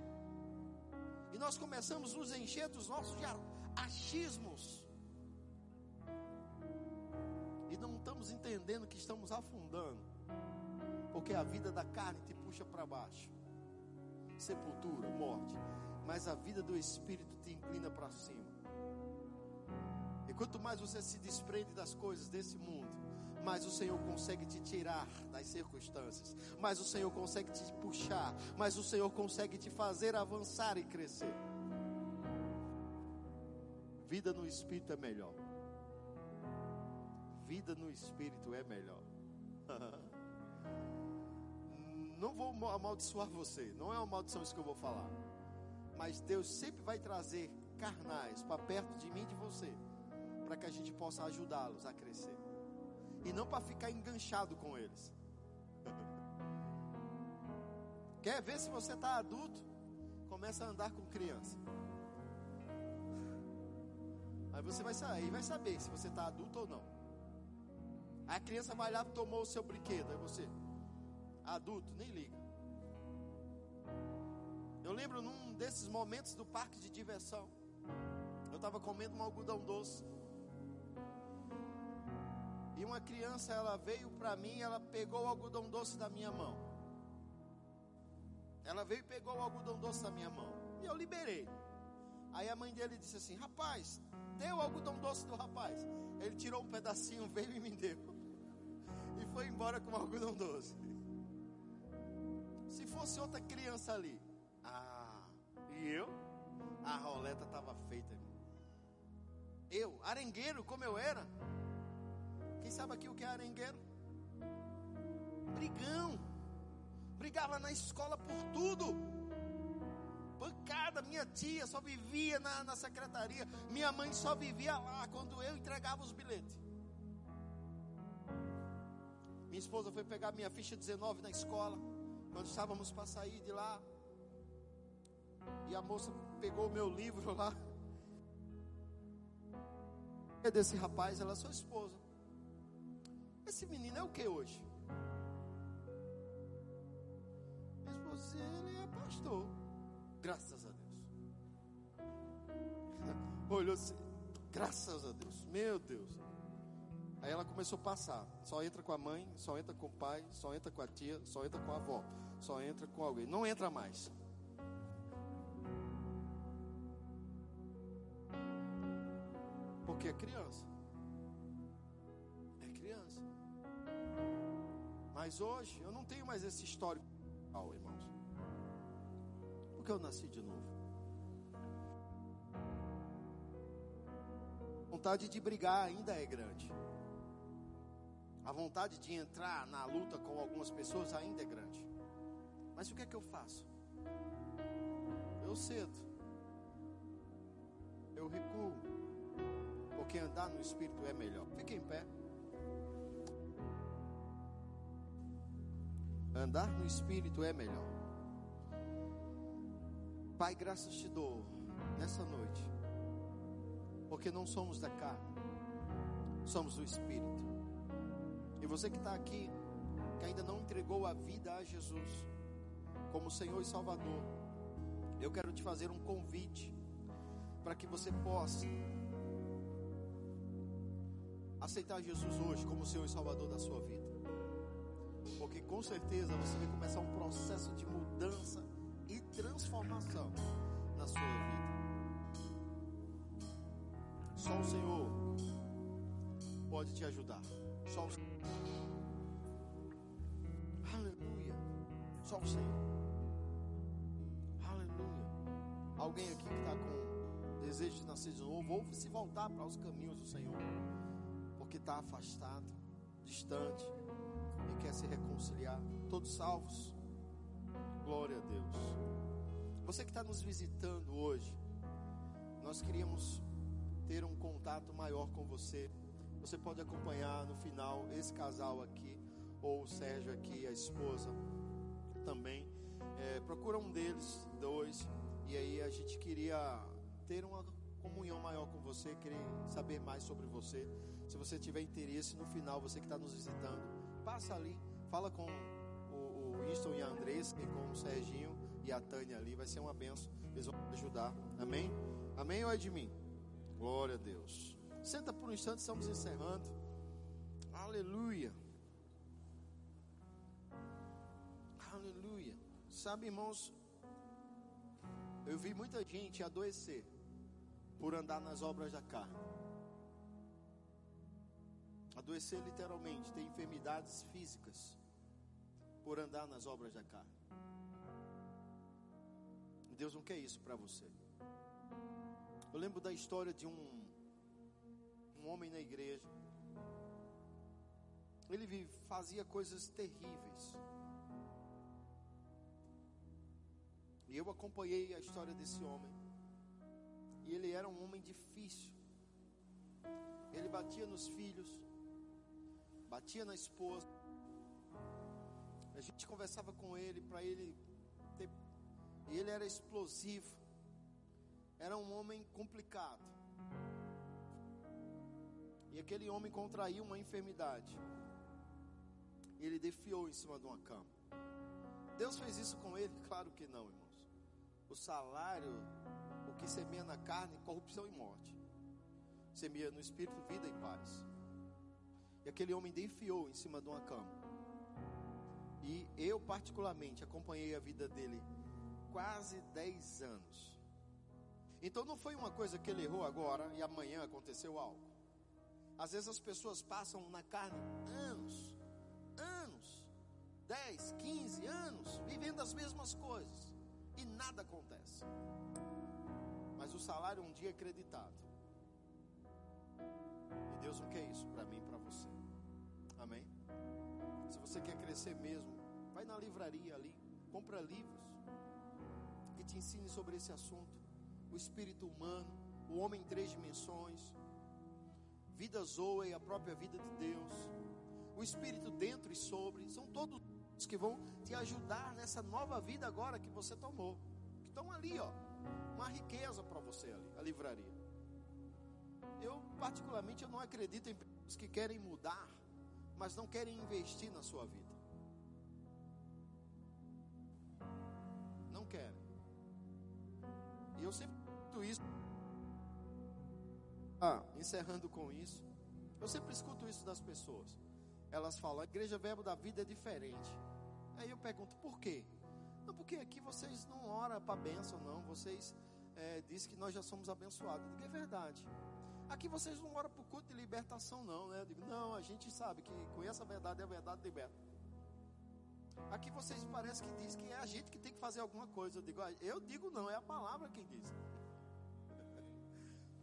[SPEAKER 2] E nós começamos a nos encher dos nossos achismos. Não estamos entendendo que estamos afundando. Porque a vida da carne te puxa para baixo. Sepultura, morte. Mas a vida do espírito te inclina para cima. E quanto mais você se desprende das coisas desse mundo, mais o Senhor consegue te tirar das circunstâncias, mais o Senhor consegue te puxar, mais o Senhor consegue te fazer avançar e crescer. Vida no Espírito é melhor. Vida no Espírito é melhor. Não vou amaldiçoar você, não é uma maldição isso que eu vou falar. Mas Deus sempre vai trazer carnais para perto de mim e de você, para que a gente possa ajudá-los a crescer e não para ficar enganchado com eles. Quer ver se você está adulto? Começa a andar com criança. Aí você vai sair, vai saber se você está adulto ou não. A criança vai lá tomou o seu brinquedo, aí você, adulto, nem liga. Eu lembro num desses momentos do parque de diversão, eu estava comendo um algodão doce. E uma criança, ela veio para mim, ela pegou o algodão doce da minha mão. Ela veio e pegou o algodão doce da minha mão. E eu liberei. Aí a mãe dele disse assim: Rapaz, deu o algodão doce do rapaz. Ele tirou um pedacinho, veio e me deu. E foi embora com o algodão doce. Se fosse outra criança ali, ah, e eu? A roleta estava feita. Eu, arengueiro como eu era. Quem sabe aqui o que é arengueiro? Brigão. Brigava na escola por tudo. Pancada, minha tia só vivia na, na secretaria. Minha mãe só vivia lá quando eu entregava os bilhetes. Minha esposa foi pegar minha ficha 19 na escola. Quando estávamos para sair de lá. E a moça pegou o meu livro lá. É desse rapaz, ela é sua esposa. Esse menino é o que hoje? Minha esposa ele é pastor. Graças a Deus. Olhou assim, graças a Deus, meu Deus. Aí ela começou a passar. Só entra com a mãe, só entra com o pai, só entra com a tia, só entra com a avó, só entra com alguém. Não entra mais. Porque é criança. É criança. Mas hoje eu não tenho mais esse histórico, irmãos. Porque eu nasci de novo. Vontade de brigar ainda é grande. A vontade de entrar na luta com algumas pessoas ainda é grande. Mas o que é que eu faço? Eu cedo. Eu recuo. Porque andar no Espírito é melhor. Fique em pé. Andar no Espírito é melhor. Pai, graças te dou nessa noite, porque não somos da carne, somos do Espírito. Você que está aqui, que ainda não entregou a vida a Jesus como Senhor e Salvador, eu quero te fazer um convite para que você possa aceitar Jesus hoje como Senhor e Salvador da sua vida. Porque com certeza você vai começar um processo de mudança e transformação na sua vida. Só o Senhor pode te ajudar. Só o Senhor. Aleluia. Só o Senhor. Aleluia. Alguém aqui que está com desejo de nascer de novo, ou se voltar para os caminhos do Senhor, porque está afastado, distante e quer se reconciliar. Todos salvos? Glória a Deus. Você que está nos visitando hoje, nós queríamos ter um contato maior com você. Você pode acompanhar no final esse casal aqui, ou o Sérgio aqui, a esposa também. É, procura um deles, dois, e aí a gente queria ter uma comunhão maior com você, querer saber mais sobre você. Se você tiver interesse, no final, você que está nos visitando, passa ali, fala com o, o Winston e a Andressa, e com o Serginho e a Tânia ali, vai ser uma benção, eles vão ajudar. Amém? Amém ou é de mim? Glória a Deus. Senta por um instante, estamos encerrando. Aleluia. Aleluia. Sabe, irmãos, eu vi muita gente adoecer por andar nas obras da carne. Adoecer literalmente, ter enfermidades físicas por andar nas obras da carne. Deus não quer isso para você. Eu lembro da história de um, um homem na igreja. Ele fazia coisas terríveis. E eu acompanhei a história desse homem. E ele era um homem difícil. Ele batia nos filhos, batia na esposa. A gente conversava com ele para ele ter. E ele era explosivo. Era um homem complicado. E aquele homem contraiu uma enfermidade. Ele defiou em cima de uma cama. Deus fez isso com ele? Claro que não, irmãos. O salário, o que semeia na carne, corrupção e morte. Semeia no espírito, vida e paz. E aquele homem defiou em cima de uma cama. E eu, particularmente, acompanhei a vida dele quase 10 anos. Então não foi uma coisa que ele errou agora e amanhã aconteceu algo. Às vezes as pessoas passam na carne anos, anos, 10, 15 anos, vivendo as mesmas coisas e nada acontece. Mas o salário um dia é creditado. E Deus não quer isso para mim e para você. Amém? Se você quer crescer mesmo, vai na livraria ali, compra livros que te ensine sobre esse assunto o espírito humano, o homem em três dimensões, vida Zoe a própria vida de Deus, o espírito dentro e sobre, são todos os que vão te ajudar nessa nova vida agora que você tomou, que estão ali, ó, uma riqueza para você ali, a livraria. Eu particularmente eu não acredito em pessoas que querem mudar, mas não querem investir na sua vida. Não querem. E eu sempre isso. Ah, encerrando com isso. Eu sempre escuto isso das pessoas. Elas falam, a igreja verbo da vida é diferente. Aí eu pergunto, por quê? Não, porque aqui vocês não oram para bênção, não. Vocês é, dizem que nós já somos abençoados. Eu digo, é verdade. Aqui vocês não oram para o culto de libertação, não, né? Eu digo, não, a gente sabe que conhece a verdade e a verdade liberta. Aqui vocês parece que diz que é a gente que tem que fazer alguma coisa. Eu digo, ah, eu digo não, é a palavra quem diz.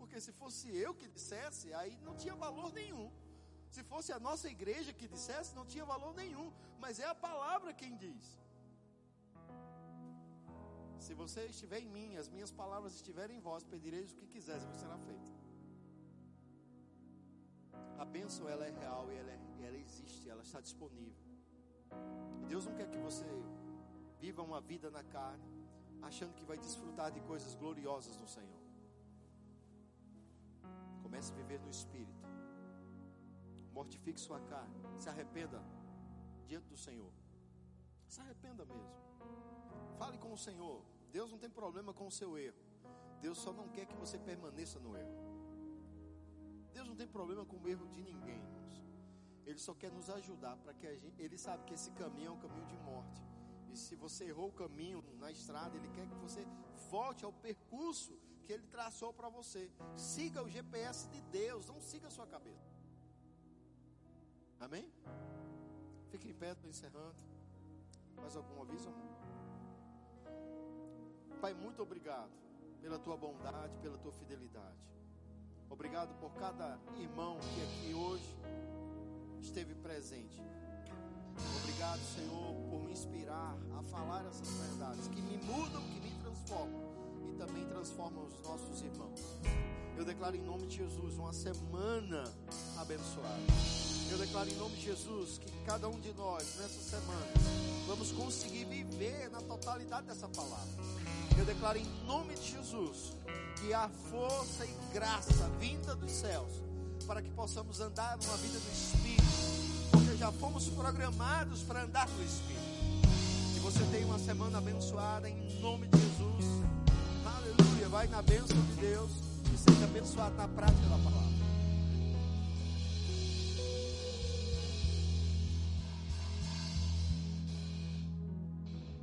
[SPEAKER 2] Porque se fosse eu que dissesse, aí não tinha valor nenhum. Se fosse a nossa igreja que dissesse, não tinha valor nenhum. Mas é a palavra quem diz. Se você estiver em mim, as minhas palavras estiverem em vós, pedireis o que quiseres, e será feito. A bênção ela é real e ela, é, ela existe, ela está disponível. Deus não quer que você viva uma vida na carne, achando que vai desfrutar de coisas gloriosas no Senhor. Comece a viver no Espírito. Mortifique sua carne. Se arrependa diante do Senhor. Se arrependa mesmo. Fale com o Senhor. Deus não tem problema com o seu erro. Deus só não quer que você permaneça no erro. Deus não tem problema com o erro de ninguém, irmãos. Ele só quer nos ajudar para que a gente. Ele sabe que esse caminho é um caminho de morte. E se você errou o caminho na estrada, Ele quer que você volte ao percurso que Ele traçou para você. Siga o GPS de Deus, não siga a sua cabeça. Amém? Fique em pé, estou encerrando. Mais algum aviso, amor? Pai, muito obrigado pela tua bondade, pela tua fidelidade. Obrigado por cada irmão que aqui hoje esteve presente. Obrigado, Senhor, por me inspirar a falar essas verdades que me mudam, que me transformam também transformam os nossos irmãos. Eu declaro em nome de Jesus uma semana abençoada. Eu declaro em nome de Jesus que cada um de nós, nessa semana, vamos conseguir viver na totalidade dessa palavra. Eu declaro em nome de Jesus que a força e graça vinda dos céus para que possamos andar numa vida do Espírito, porque já fomos programados para andar no Espírito. Que você tenha uma semana abençoada em nome de Jesus. Vai na bênção de Deus e seja abençoado na prática da palavra.